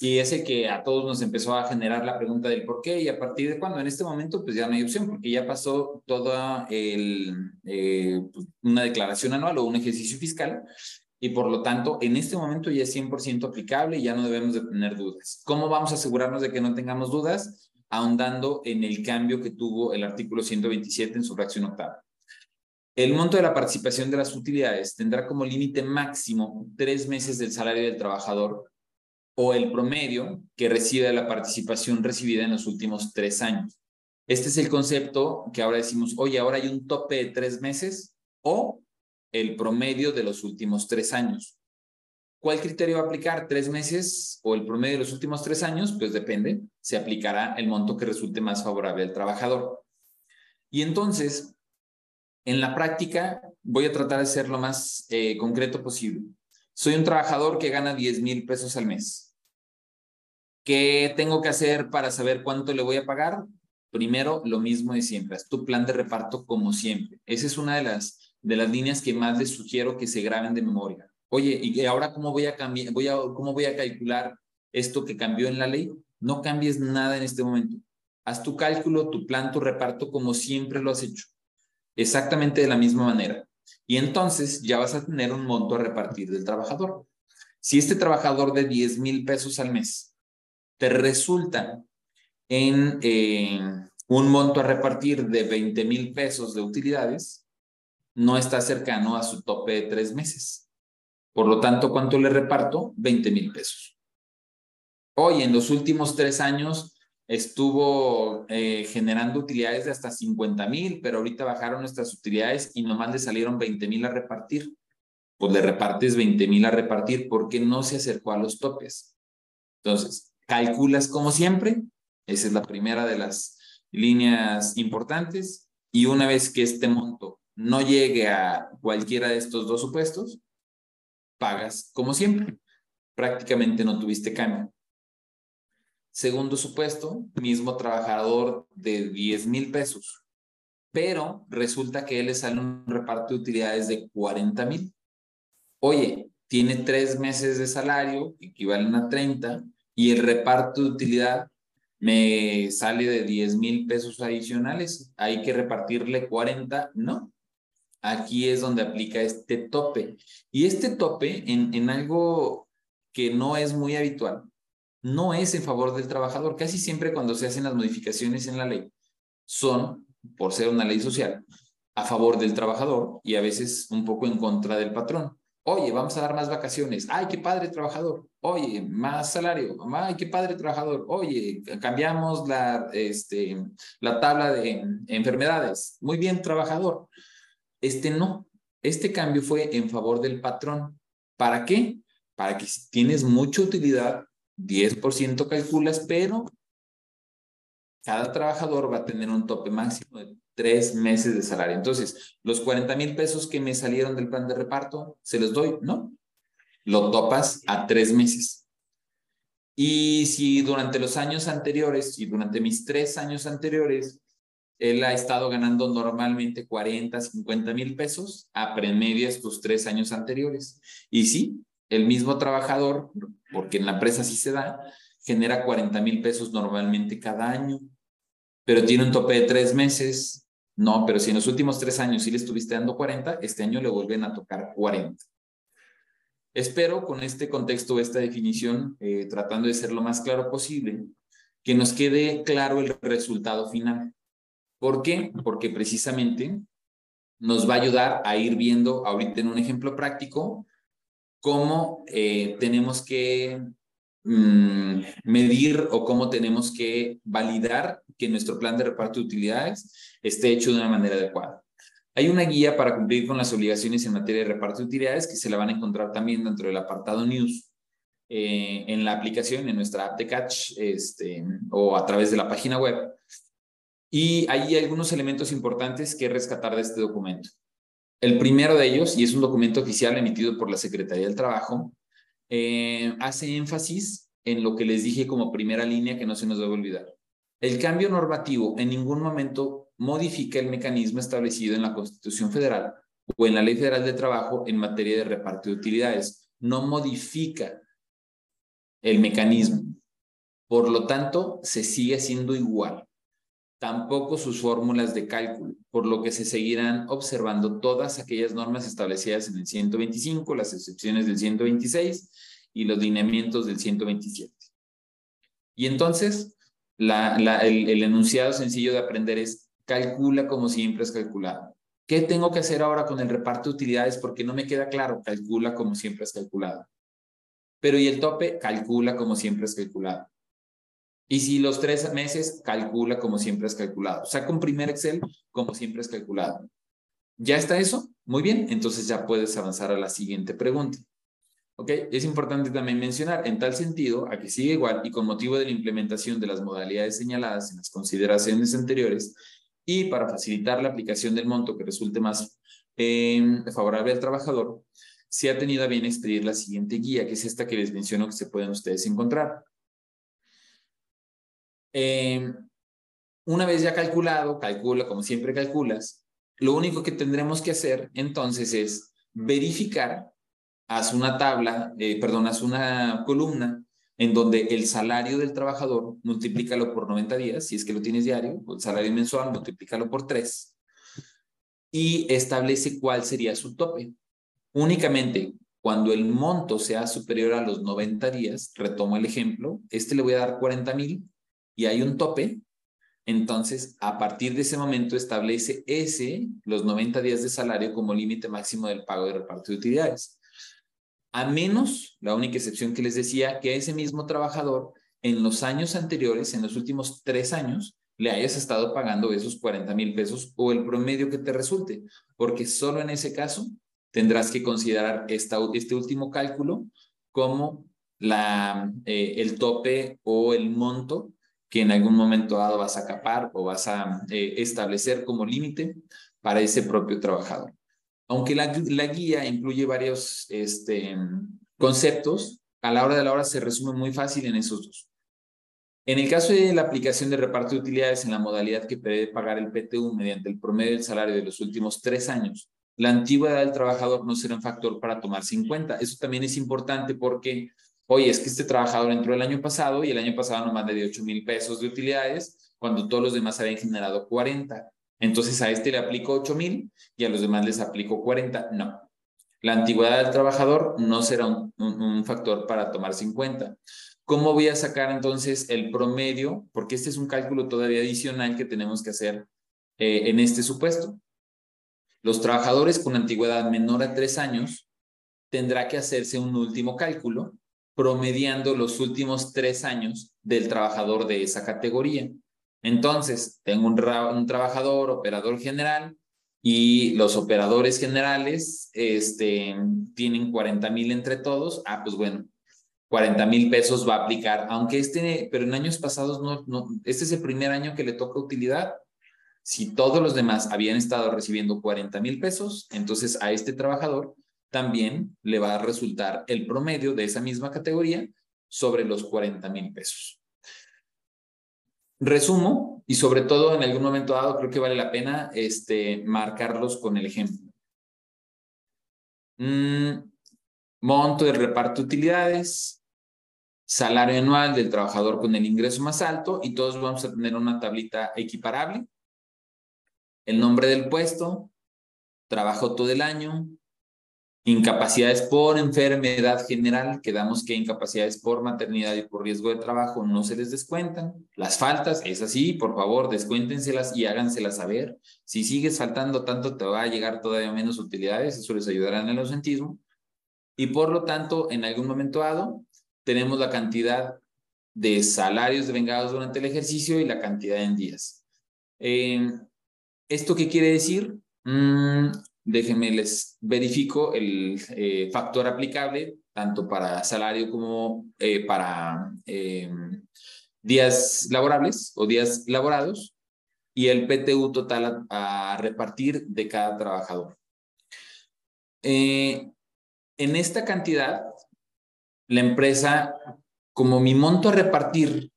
Y ese que a todos nos empezó a generar la pregunta del por qué y a partir de cuándo. En este momento, pues ya no hay opción, porque ya pasó toda el, eh, pues, una declaración anual o un ejercicio fiscal y por lo tanto, en este momento ya es 100% aplicable y ya no debemos de tener dudas. ¿Cómo vamos a asegurarnos de que no tengamos dudas? Ahondando en el cambio que tuvo el artículo 127 en su fracción octava. El monto de la participación de las utilidades tendrá como límite máximo tres meses del salario del trabajador o el promedio que recibe la participación recibida en los últimos tres años. Este es el concepto que ahora decimos, oye, ahora hay un tope de tres meses o el promedio de los últimos tres años. ¿Cuál criterio va a aplicar? ¿Tres meses o el promedio de los últimos tres años? Pues depende. Se aplicará el monto que resulte más favorable al trabajador. Y entonces, En la práctica, voy a tratar de ser lo más eh, concreto posible. Soy un trabajador que gana 10 mil pesos al mes. ¿Qué tengo que hacer para saber cuánto le voy a pagar? Primero, lo mismo de siempre, es tu plan de reparto como siempre. Esa es una de las, de las líneas que más les sugiero que se graben de memoria. Oye, ¿y ahora cómo voy a cambiar, voy a, cómo voy a calcular esto que cambió en la ley? No cambies nada en este momento. Haz tu cálculo, tu plan, tu reparto como siempre lo has hecho. Exactamente de la misma manera. Y entonces ya vas a tener un monto a repartir del trabajador. Si este trabajador de 10 mil pesos al mes te resulta en eh, un monto a repartir de 20 mil pesos de utilidades, no está cercano a su tope de tres meses. Por lo tanto, ¿cuánto le reparto? 20 mil pesos. Hoy, en los últimos tres años, estuvo eh, generando utilidades de hasta 50 mil, pero ahorita bajaron nuestras utilidades y nomás le salieron 20 mil a repartir. Pues le repartes 20 mil a repartir porque no se acercó a los topes. Entonces, calculas como siempre. Esa es la primera de las líneas importantes. Y una vez que este monto no llegue a cualquiera de estos dos supuestos, pagas como siempre. Prácticamente no tuviste cambio. Segundo supuesto, mismo trabajador de 10 mil pesos, pero resulta que él le sale un reparto de utilidades de 40 mil. Oye, tiene tres meses de salario, equivalen a 30, y el reparto de utilidad me sale de 10 mil pesos adicionales. Hay que repartirle 40, no. Aquí es donde aplica este tope. Y este tope en, en algo que no es muy habitual, no es en favor del trabajador. Casi siempre cuando se hacen las modificaciones en la ley son, por ser una ley social, a favor del trabajador y a veces un poco en contra del patrón. Oye, vamos a dar más vacaciones. Ay, qué padre trabajador. Oye, más salario. Ay, qué padre trabajador. Oye, cambiamos la, este, la tabla de enfermedades. Muy bien, trabajador. Este no. Este cambio fue en favor del patrón. ¿Para qué? Para que si tienes mucha utilidad, 10% calculas, pero cada trabajador va a tener un tope máximo de tres meses de salario. Entonces, los 40 mil pesos que me salieron del plan de reparto, ¿se los doy? No. Lo topas a tres meses. Y si durante los años anteriores, y durante mis tres años anteriores, él ha estado ganando normalmente 40, 50 mil pesos, apremedias tus tres años anteriores. Y sí, el mismo trabajador, porque en la empresa sí se da, genera 40 mil pesos normalmente cada año, pero tiene un tope de tres meses. No, pero si en los últimos tres años sí le estuviste dando 40, este año le vuelven a tocar 40. Espero con este contexto, esta definición, eh, tratando de ser lo más claro posible, que nos quede claro el resultado final. ¿Por qué? Porque precisamente nos va a ayudar a ir viendo ahorita en un ejemplo práctico cómo eh, tenemos que mm, medir o cómo tenemos que validar que nuestro plan de reparto de utilidades esté hecho de una manera adecuada. Hay una guía para cumplir con las obligaciones en materia de reparto de utilidades que se la van a encontrar también dentro del apartado News eh, en la aplicación, en nuestra app de Catch este, o a través de la página web. Y hay algunos elementos importantes que rescatar de este documento. El primero de ellos, y es un documento oficial emitido por la Secretaría del Trabajo, eh, hace énfasis en lo que les dije como primera línea que no se nos debe olvidar. El cambio normativo en ningún momento modifica el mecanismo establecido en la Constitución Federal o en la Ley Federal de Trabajo en materia de reparto de utilidades. No modifica el mecanismo. Por lo tanto, se sigue siendo igual tampoco sus fórmulas de cálculo, por lo que se seguirán observando todas aquellas normas establecidas en el 125, las excepciones del 126 y los lineamientos del 127. Y entonces, el, enunciado sencillo de aprender es calcula como siempre es calculado. ¿Qué tengo que hacer ahora con el reparto de utilidades? Porque no me queda claro. Calcula como siempre es calculado. Pero ¿y el tope? Calcula como siempre es calculado. Y si los tres meses, calcula como siempre es calculado. Saca un primer Excel como siempre es calculado. ¿Ya está eso? Muy bien, entonces ya puedes avanzar a la siguiente pregunta. ¿Ok? Es importante también mencionar, en tal sentido, a que sigue igual y con motivo de la implementación de las modalidades señaladas en las consideraciones anteriores, Y para facilitar la aplicación del monto que resulte más eh, favorable al trabajador, se ha tenido a bien expedir la siguiente guía, que es esta que les menciono que se pueden ustedes encontrar. Eh, una vez ya calculado, calcula como siempre calculas, lo único que tendremos que hacer entonces es verificar, haz una tabla, eh, perdón, haz una columna en donde el salario del trabajador, multiplícalo por 90 días, si es que lo tienes diario, el salario mensual, multiplícalo por 3, y establece cuál sería su tope. Únicamente cuando el monto sea superior a los 90 días, retomo el ejemplo, este le voy a dar 40 mil y hay un tope, entonces a partir de ese momento establece ese, los 90 días de salario como límite máximo del pago de reparto de utilidades a menos, la única excepción que les decía, que ese mismo trabajador en los años anteriores, en los últimos tres años, le hayas estado pagando esos 40 mil pesos o el promedio que te resulte, porque solo en ese caso tendrás que considerar esta, este último cálculo como la, eh, el tope o el monto que en algún momento dado vas a capar o vas a eh, establecer como límite para ese propio trabajador. Aunque la, guía incluye varios este, conceptos, a la hora de la hora se resume muy fácil en esos dos. En el caso de la aplicación de reparto de utilidades en la modalidad que prevé pagar el PTU mediante el promedio del salario de los últimos tres años, la antigüedad del trabajador no será un factor para tomarse en cuenta. Eso también es importante porque, oye, es que este trabajador entró el año pasado y el año pasado nomás le dio 8 mil pesos de utilidades cuando todos los demás habían generado 40. Entonces a este le aplico 8 mil y a los demás les aplico 40. No. La antigüedad del trabajador no será un, factor para tomarse en cuenta. ¿Cómo voy a sacar entonces el promedio? Porque este es un cálculo todavía adicional que tenemos que hacer eh, en este supuesto. Los trabajadores con antigüedad menor a tres años tendrá que hacerse un último cálculo promediando los últimos tres años del trabajador de esa categoría. Entonces, tengo un, trabajador, operador general, y los operadores generales este, tienen 40 mil entre todos. Ah, pues bueno, 40 mil pesos va a aplicar, aunque este, pero en años pasados no, no, este es el primer año que le toca utilidad. Si todos los demás habían estado recibiendo 40 mil pesos, entonces a este trabajador también le va a resultar el promedio de esa misma categoría sobre los 40 mil pesos. Resumo y sobre todo en algún momento dado creo que vale la pena este, marcarlos con el ejemplo. Mm, monto de reparto de utilidades, salario anual del trabajador con el ingreso más alto y todos vamos a tener una tablita equiparable. El nombre del puesto, trabajo todo el año, Incapacidades por enfermedad general, quedamos que incapacidades por maternidad y por riesgo de trabajo no se les descuentan. Las faltas, es así, por favor, descuéntenselas y háganselas saber. Si sigues faltando tanto, te va a llegar todavía menos utilidades, eso les ayudará en el ausentismo. Y por lo tanto, en algún momento dado, tenemos la cantidad de salarios devengados durante el ejercicio y la cantidad en días. Eh, ¿Esto qué quiere decir? Mm, Déjenme les verifico el eh, factor aplicable tanto para salario como eh, para eh, días laborables o días laborados y el PTU total a, repartir de cada trabajador. en esta cantidad, la empresa, como mi monto a repartir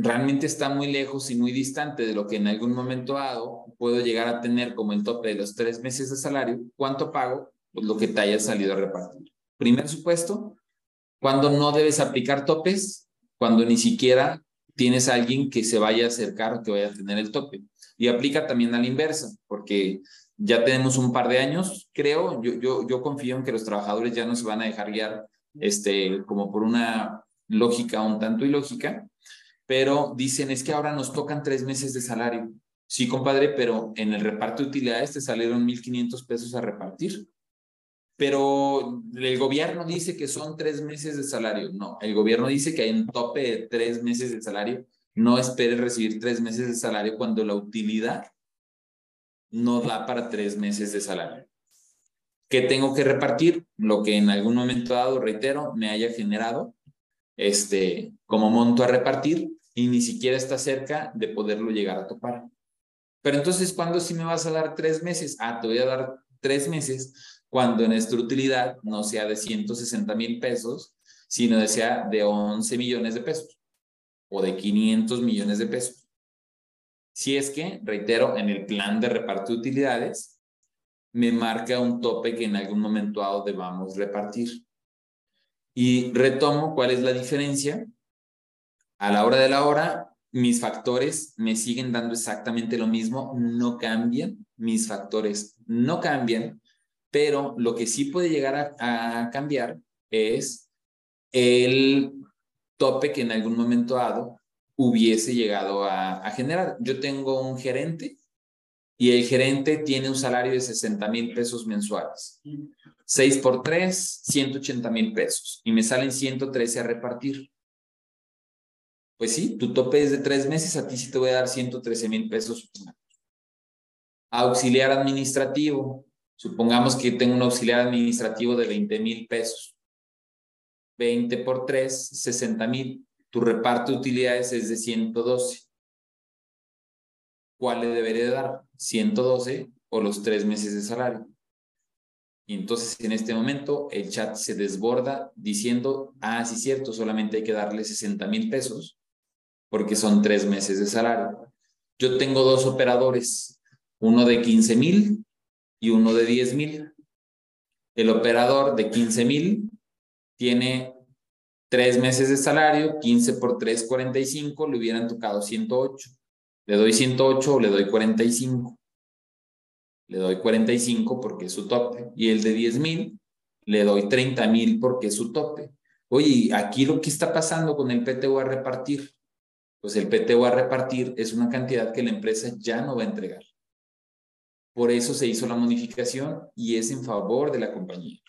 realmente está muy lejos y muy distante de lo que en algún momento dado puedo llegar a tener como el tope de los tres meses de salario, ¿cuánto pago? Pues lo que te haya salido a repartir. Primer supuesto, cuando no debes aplicar topes, cuando ni siquiera tienes alguien que se vaya a acercar que vaya a tener el tope. Y aplica también a la inversa, porque ya tenemos un par de años, creo, yo, yo, yo confío en que los trabajadores ya no se van a dejar guiar este, como por una lógica un tanto ilógica, pero dicen es que ahora nos tocan tres meses de salario. Sí, compadre, pero en el reparto de utilidades te salieron 1.500 pesos a repartir. Pero el gobierno dice que son tres meses de salario. No, el gobierno dice que hay un tope de tres meses de salario. No esperes recibir tres meses de salario cuando la utilidad no da para tres meses de salario. ¿Qué tengo que repartir? Lo que en algún momento dado, reitero, me haya generado este, como monto a repartir y ni siquiera está cerca de poderlo llegar a topar. Pero entonces, ¿cuándo sí me vas a dar tres meses? Ah, te voy a dar tres meses cuando nuestra utilidad no sea de 160 mil pesos, sino de sea de 11 millones de pesos o de 500 millones de pesos. Si es que, reitero, en el plan de reparto de utilidades, me marca un tope que en algún momento dado debamos repartir. Y retomo cuál es la diferencia. A la hora de la hora, mis factores me siguen dando exactamente lo mismo, no cambian, mis factores no cambian, pero lo que sí puede llegar a, cambiar es el tope que en algún momento dado hubiese llegado a, a, generar. Yo tengo un gerente y el gerente tiene un salario de 60 mil pesos mensuales. 6 por 3, 180 mil pesos. Y me salen 113 a repartir. Pues sí, tu tope es de tres meses, a ti sí te voy a dar 113 mil pesos. Auxiliar administrativo. Supongamos que tengo un auxiliar administrativo de 20 mil pesos. 20 por 3, 60 mil. Tu reparto de utilidades es de 112. ¿Cuál le debería dar? 112 o los tres meses de salario. Y entonces en este momento el chat se desborda diciendo, ah, sí, cierto, solamente hay que darle 60 mil pesos porque son tres meses de salario. Yo tengo dos operadores, uno de 15 mil y uno de 10 mil. El operador de 15 mil tiene tres meses de salario, 15 por 3, 45, le hubieran tocado 108. Le doy 108 o le doy 45. Le doy 45 porque es su tope. Y el de 10 mil, le doy 30 mil porque es su tope. Oye, aquí lo que está pasando con el PTU a repartir, pues el PTU a repartir es una cantidad que la empresa ya no va a entregar. Por eso se hizo la modificación y es en favor de la compañía,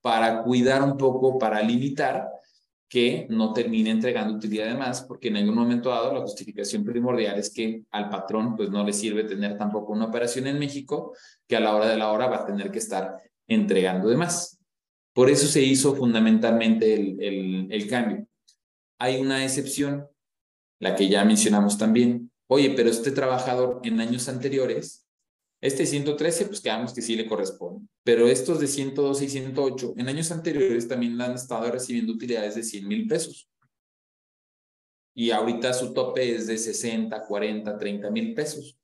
para cuidar un poco, para limitar que no termine entregando utilidad de más, porque en algún momento dado la justificación primordial es que al patrón pues no le sirve tener tampoco una operación en México que a la hora de la hora va a tener que estar entregando de más. Por eso se hizo fundamentalmente el, el, el cambio. Hay una excepción la que ya mencionamos también. Oye, pero este trabajador en años anteriores, este 113, pues quedamos que sí le corresponde. Pero estos de 112 y 108, en años anteriores también han estado recibiendo utilidades de 100 mil pesos. Y ahorita su tope es de 60, 40, 30 mil pesos.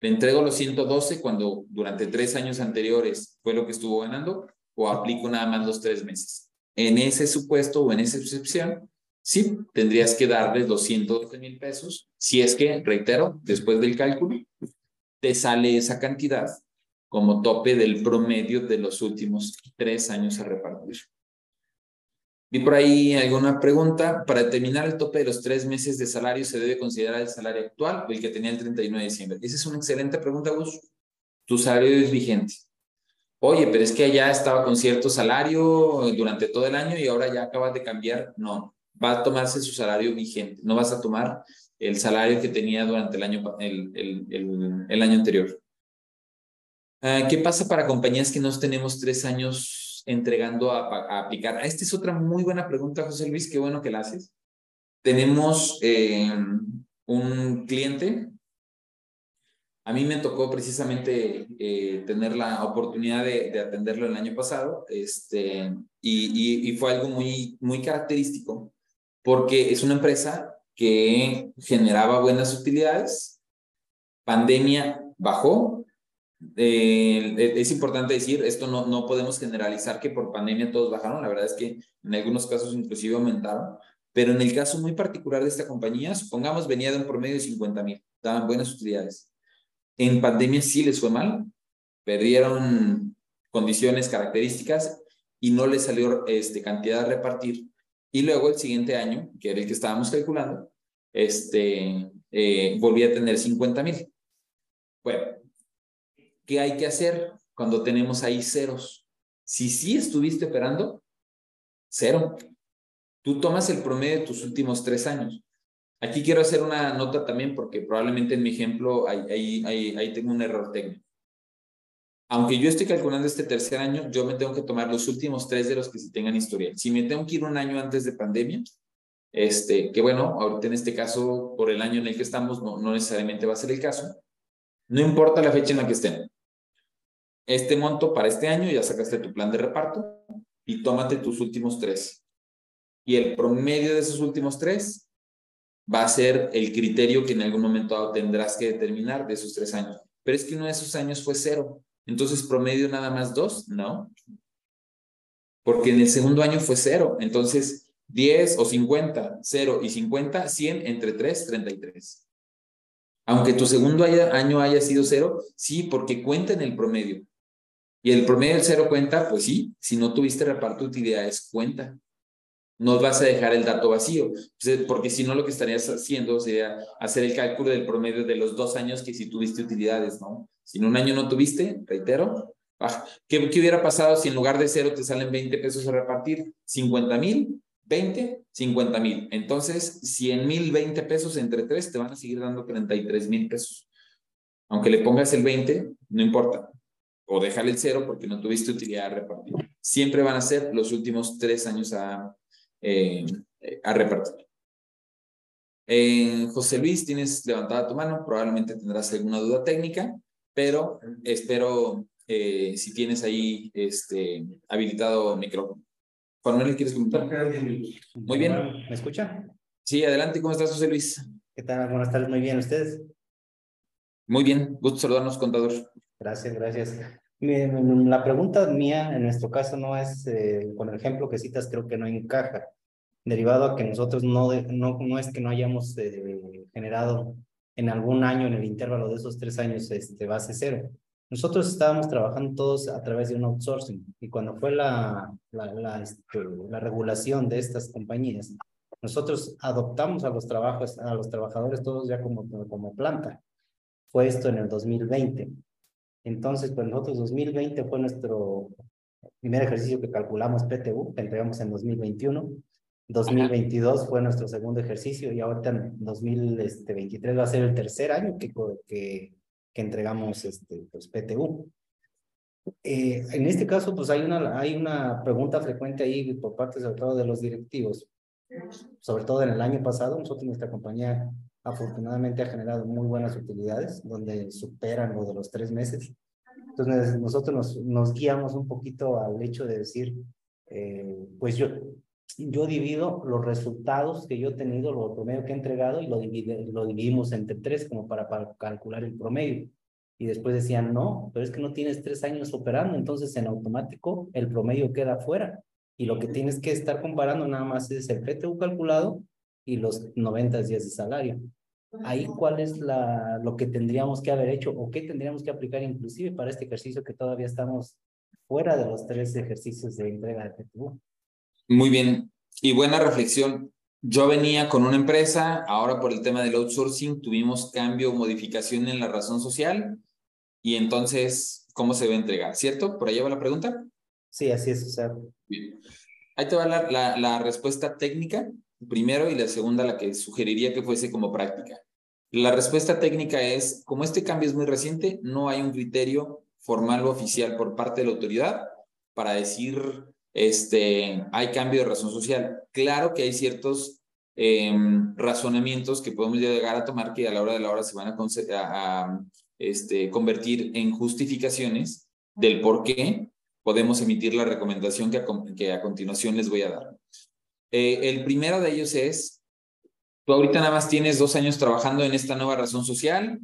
Le entrego los 112 cuando durante tres años anteriores fue lo que estuvo ganando o aplico nada más los tres meses. En ese supuesto o en esa excepción, sí, tendrías que darle 212 mil pesos. Si es que, reitero, después del cálculo, te sale esa cantidad como tope del promedio de los últimos tres años a repartir. ¿Y por ahí alguna pregunta. Para determinar el tope de los tres meses de salario, ¿se debe considerar el salario actual o el que tenía el 31 de diciembre? Esa es una excelente pregunta, Gus. Tu salario es vigente. Oye, pero es que ya estaba con cierto salario durante todo el año y ahora ya acabas de cambiar. No, va a tomarse su salario vigente, no vas a tomar el salario que tenía durante el año, el, el, el, año anterior. Ah, ¿Qué pasa para compañías que nos tenemos tres años entregando a, aplicar? Esta es otra muy buena pregunta, José Luis, qué bueno que la haces. Tenemos eh, un cliente. A mí me tocó precisamente eh, tener la oportunidad de, de, atenderlo el año pasado este, y, y, y fue algo muy, muy característico porque es una empresa que generaba buenas utilidades, pandemia bajó. Eh, es importante decir, esto no, no podemos generalizar que por pandemia todos bajaron, la verdad es que en algunos casos inclusive aumentaron, pero en el caso muy particular de esta compañía, supongamos venía de un promedio de 50 mil, daban buenas utilidades. En pandemia sí les fue mal, perdieron condiciones, características y no les salió este, cantidad a repartir y luego el siguiente año, que era el que estábamos calculando, este, eh, volví a tener 50 mil. Bueno, ¿qué hay que hacer cuando tenemos ahí ceros? Si sí estuviste operando, cero. Tú tomas el promedio de tus últimos tres años. Aquí quiero hacer una nota también porque probablemente en mi ejemplo ahí, ahí, ahí tengo un error técnico aunque yo estoy calculando este tercer año, yo me tengo que tomar los últimos tres de los que sí tengan historial. Si me tengo que ir un año antes de pandemia, este, que bueno, ahorita en este caso, por el año en el que estamos, no, no necesariamente va a ser el caso, No importa la fecha en la que estén. Este monto para este año, ya sacaste tu plan de reparto y tómate tus últimos tres. Y el promedio de esos últimos tres va a ser el criterio que en algún momento tendrás que determinar de esos tres años. Pero es que uno de esos años fue cero. Entonces, promedio nada más dos, no. Porque en el segundo año fue cero. Entonces, 10 o 50, 0 y 50, 100 entre 3, 33. Aunque tu segundo año haya sido cero, sí, porque cuenta en el promedio. Y el promedio del cero cuenta, pues sí, si no tuviste reparto de utilidades, cuenta. No vas a dejar el dato vacío, porque si no lo que estarías haciendo sería hacer el cálculo del promedio de los dos años que si tuviste utilidades, ¿no? Si en un año no tuviste, reitero, ¿qué, ¿qué hubiera pasado si en lugar de cero te salen 20 pesos a repartir? 50 mil 20, 50 mil. Entonces, 100 mil, 20 pesos entre 3 te van a seguir dando 33 mil pesos. Aunque le pongas el 20, no importa. O déjale el 0 porque no tuviste utilidad a repartir. Siempre van a ser los últimos 3 años a, eh, a repartir. José Luis, tienes levantada tu mano, probablemente tendrás alguna duda técnica, pero espero eh, si tienes ahí este, habilitado micrófono. Juan Manuel, ¿quieres comentar? Muy bien. ¿Me escucha? Sí, adelante. ¿Cómo estás, José Luis? ¿Qué tal? Buenas tardes. Muy bien. ¿Ustedes? Muy bien. Gusto saludarnos, contador. Gracias, gracias. La pregunta mía en nuestro caso no es, eh, con el ejemplo que citas, creo que no encaja, derivado a que nosotros no, no, no es que no hayamos eh, generado en algún año, en el intervalo de esos tres años, este, base cero. Nosotros estábamos trabajando todos a través de un outsourcing y cuando fue la, la, este, la regulación de estas compañías, nosotros adoptamos a los, trabajos, a los trabajadores todos ya como, como planta. Fue esto en el 2020. Entonces, pues nosotros 2020 fue nuestro primer ejercicio que calculamos PTU, que entregamos en 2021. 2022 fue nuestro segundo ejercicio y ahorita en 2023 va a ser el tercer año que, que que entregamos este, pues, PTU. Eh, en este caso, pues hay una, hay una pregunta frecuente ahí por parte sobre todo de los directivos. Sobre todo en el año pasado, nosotros, nuestra compañía, afortunadamente ha generado muy buenas utilidades, donde superan lo de los tres meses. Entonces, nosotros nos, nos guiamos un poquito al hecho de decir, eh, pues yo, yo divido los resultados que yo he tenido, lo promedio que he entregado, y lo, lo dividimos entre tres como para, para, calcular el promedio. Y después decían, no, pero es que no tienes tres años operando, entonces en automático el promedio queda fuera. Y lo que tienes que estar comparando nada más es el PTU calculado y los 90 días de salario. Ahí, ¿cuál es la, lo que tendríamos que haber hecho o qué tendríamos que aplicar inclusive para este ejercicio que todavía estamos fuera de los tres ejercicios de entrega de PTU? Muy bien. Y buena reflexión. Yo venía con una empresa, ahora por el tema del outsourcing tuvimos cambio o modificación en la razón social y entonces, ¿cómo se a entregar? ¿Cierto? ¿Por ahí va la pregunta? Sí, así es, o sea. Bien. Ahí te va la, la, la respuesta técnica primero y la segunda la que sugeriría que fuese como práctica. La respuesta técnica es, como este cambio es muy reciente, no hay un criterio formal o oficial por parte de la autoridad para decir este, hay cambio de razón social. Claro que hay ciertos em, razonamientos que podemos llegar a tomar que a la hora de la hora se van a, este, convertir en justificaciones del por qué podemos emitir la recomendación que a, que a continuación les voy a dar. Eh, el primero de ellos es, tú ahorita nada más tienes dos años trabajando en esta nueva razón social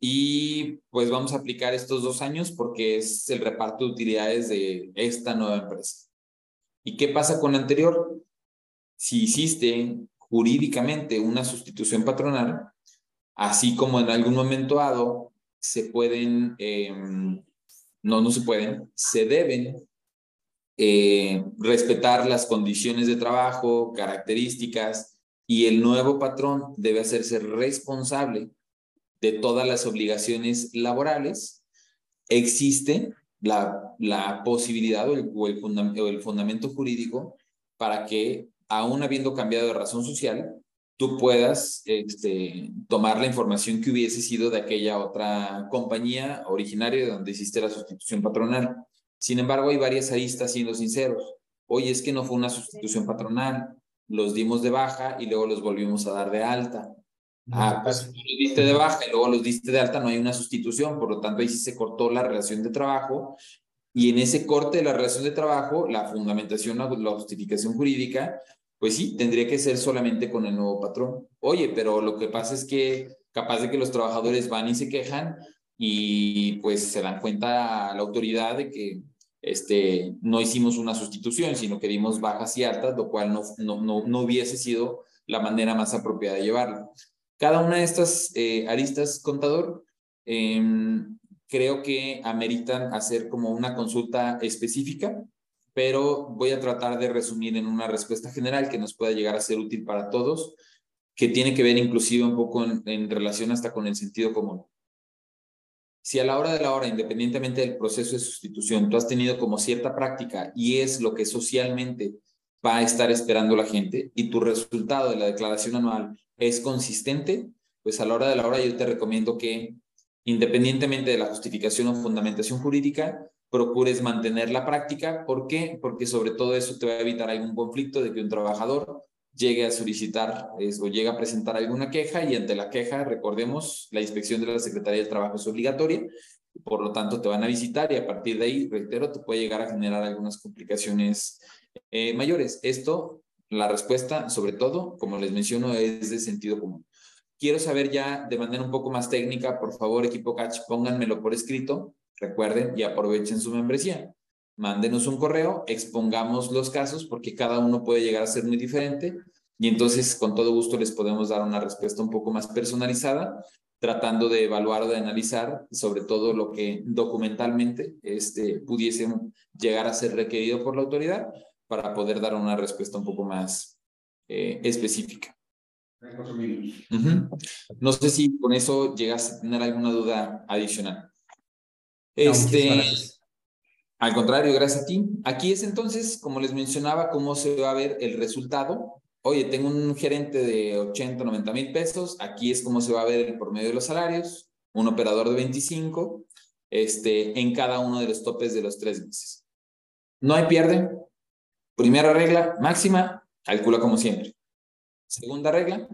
y pues vamos a aplicar estos dos años porque es el reparto de utilidades de esta nueva empresa. ¿Y qué pasa con la anterior? Si hiciste jurídicamente una sustitución patronal, así como en algún momento dado se pueden, em, no, no se pueden, se deben eh, respetar las condiciones de trabajo, características, y el nuevo patrón debe hacerse responsable de todas las obligaciones laborales. Existe la, la posibilidad o el, o, el fundamento jurídico para que, aún habiendo cambiado de razón social, tú puedas este, tomar la información que hubiese sido de aquella otra compañía originaria de donde hiciste la sustitución patronal. Sin embargo, hay varias aristas, siendo sinceros. Oye, es que no fue una sustitución patronal, los dimos de baja y luego los volvimos a dar de alta. Ah, pues los diste de baja y luego los diste de alta, no hay una sustitución, por lo tanto ahí sí se cortó la relación de trabajo y en ese corte de la relación de trabajo, la fundamentación, la justificación jurídica, pues sí, tendría que ser solamente con el nuevo patrón. Oye, pero lo que pasa es que capaz de que los trabajadores van y se quejan y pues se dan cuenta a la autoridad de que este, no hicimos una sustitución, sino que dimos bajas y altas, lo cual no, no, no, no hubiese sido la manera más apropiada de llevarlo. Cada una de estas eh, aristas, contador, em, creo que ameritan hacer como una consulta específica, pero voy a tratar de resumir en una respuesta general que nos pueda llegar a ser útil para todos, que tiene que ver inclusive un poco en, relación hasta con el sentido común. Si a la hora de la hora, independientemente del proceso de sustitución, tú has tenido como cierta práctica y es lo que socialmente va a estar esperando la gente y tu resultado de la declaración anual es consistente, pues a la hora de la hora yo te recomiendo que independientemente de la justificación o fundamentación jurídica, procures mantener la práctica. ¿Por qué? Porque sobre todo eso te va a evitar algún conflicto de que un trabajador llegue a solicitar o llegue a presentar alguna queja y ante la queja, recordemos, la inspección de la Secretaría del Trabajo es obligatoria, por lo tanto te van a visitar y a partir de ahí, reitero, te puede llegar a generar algunas complicaciones eh, mayores. Esto, la respuesta, sobre todo, como les menciono, es de sentido común. Quiero saber ya de manera un poco más técnica, por favor, equipo Catch, pónganmelo por escrito, recuerden y aprovechen su membresía. Mándenos un correo, expongamos los casos porque cada uno puede llegar a ser muy diferente y entonces con todo gusto les podemos dar una respuesta un poco más personalizada, tratando de evaluar o de analizar sobre todo lo que documentalmente este, pudiese llegar a ser requerido por la autoridad para poder dar una respuesta un poco más eh, específica. No sé si con eso llegas a tener alguna duda adicional. Este, al contrario, gracias a ti. Aquí es entonces, como les mencionaba, cómo se va a ver el resultado. Oye, tengo un gerente de 80, 90 mil pesos. Aquí es cómo se va a ver el promedio de los salarios. Un operador de 25 este, en cada uno de los topes de los tres meses. No hay pierde. Primera regla máxima, calcula como siempre. Segunda regla,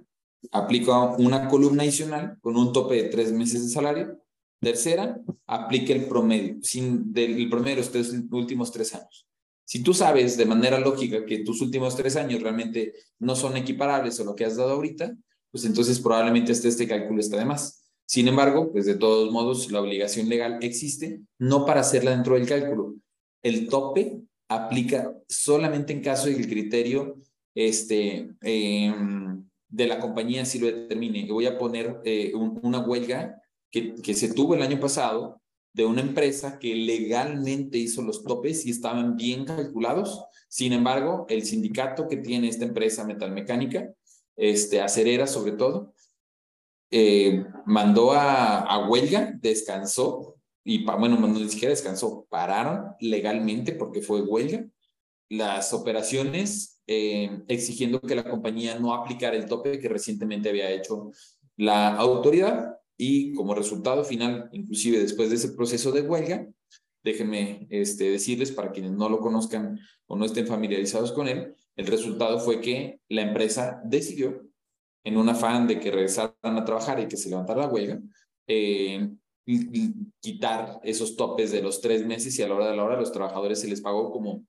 aplica una columna adicional con un tope de tres meses de salario. Tercera, aplique el promedio, sin del promedio de los últimos tres años. Si tú sabes de manera lógica que tus últimos tres años realmente no son equiparables a lo que has dado ahorita, pues entonces probablemente este, este cálculo está de más. Sin embargo, pues de todos modos, la obligación legal existe, no para hacerla dentro del cálculo. El tope aplica solamente en caso de que el criterio este, em, de la compañía si lo determine. Y voy a poner eh, una huelga que, que se tuvo el año pasado de una empresa que legalmente hizo los topes y estaban bien calculados. Sin embargo, el sindicato que tiene esta empresa metalmecánica, este, acerera sobre todo, eh, mandó a, a, huelga, descansó, y bueno, no ni siquiera descansó, pararon legalmente porque fue huelga. Las operaciones eh, exigiendo que la compañía no aplicara el tope que recientemente había hecho la autoridad y como resultado final, inclusive después de ese proceso de huelga, déjenme este, decirles para quienes no lo conozcan o no estén familiarizados con él, el resultado fue que la empresa decidió, en un afán de que regresaran a trabajar y que se levantara la huelga, eh, quitar esos topes de los tres meses y a la hora de la hora a los trabajadores se les pagó como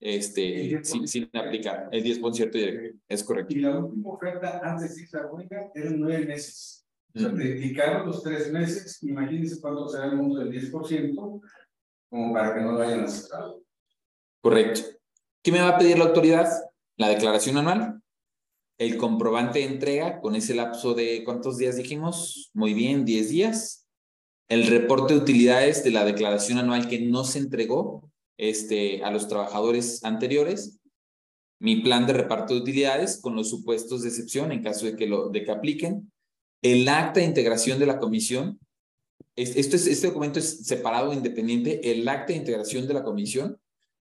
este, sin, sin, aplicar. El 10% directo, es correcto. Y la última oferta antes de esa huelga eran nueve meses. O sea, dedicaron los tres meses, imagínense cuánto será el monto del 10%, como para que no lo hayan aceptado. Correcto. ¿Qué me va a pedir la autoridad? La declaración anual, el comprobante de entrega con ese lapso de cuántos días dijimos, muy bien, 10 días, el reporte de utilidades de la declaración anual que no se entregó este, a los trabajadores anteriores, mi plan de reparto de utilidades con los supuestos de excepción en caso de que, lo, de que apliquen, el acta de integración de la comisión, esto es, este documento es separado, independiente, el acta de integración de la comisión,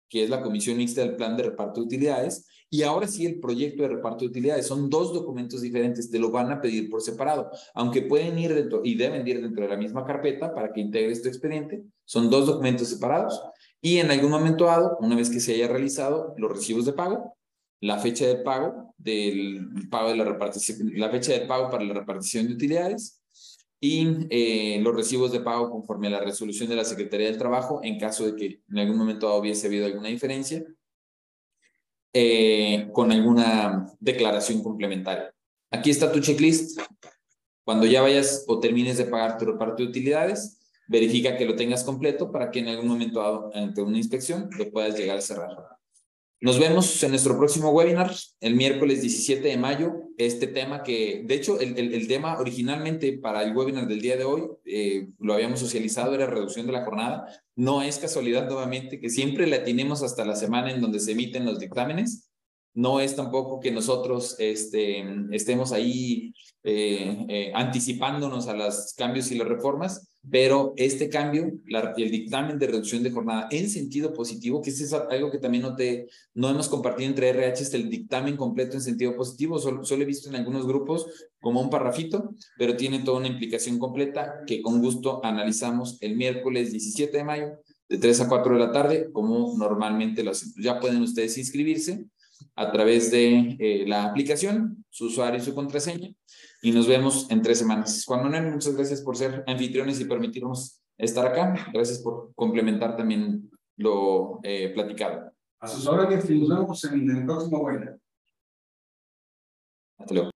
que es la comisión mixta del plan de reparto de utilidades, y ahora sí el proyecto de reparto de utilidades. Son dos documentos diferentes, te lo van a pedir por separado, aunque pueden ir dentro y deben ir dentro de la misma carpeta para que integres tu expediente. Son dos documentos separados y en algún momento dado, una vez que se haya realizado los recibos de pago, la fecha de pago del pago de la repartición, la fecha de pago para la repartición de utilidades y eh, los recibos de pago conforme a la resolución de la Secretaría del Trabajo en caso de que en algún momento hubiese habido alguna diferencia eh, con alguna declaración complementaria. Aquí está tu checklist. Cuando ya vayas o termines de pagar tu reparto de utilidades, verifica que lo tengas completo para que en algún momento ante una inspección lo puedas llegar a cerrar. Nos vemos en nuestro próximo webinar el miércoles 17 de mayo. Este tema que, de hecho, el, el, tema originalmente para el webinar del día de hoy, eh, lo habíamos socializado, era reducción de la jornada. No es casualidad nuevamente que siempre la tenemos hasta la semana en donde se emiten los dictámenes. No es tampoco que nosotros este, estemos ahí eh, eh, anticipándonos a los cambios y las reformas, pero este cambio, el dictamen de reducción de jornada en sentido positivo, que es algo que también no, te, no hemos compartido entre RH, el dictamen completo en sentido positivo, solo, solo, he visto en algunos grupos como un parrafito, pero tiene toda una implicación completa que con gusto analizamos el miércoles 17 de mayo de 3 a 4 de la tarde, como normalmente lo hacemos. Ya pueden ustedes inscribirse a través de eh, la aplicación, su usuario y su contraseña, y nos vemos en tres semanas. Juan Manuel, muchas gracias por ser anfitriones y permitirnos estar acá. Gracias por complementar también lo eh, platicado. A sus órdenes y nos vemos en el próximo webinar. Hasta luego.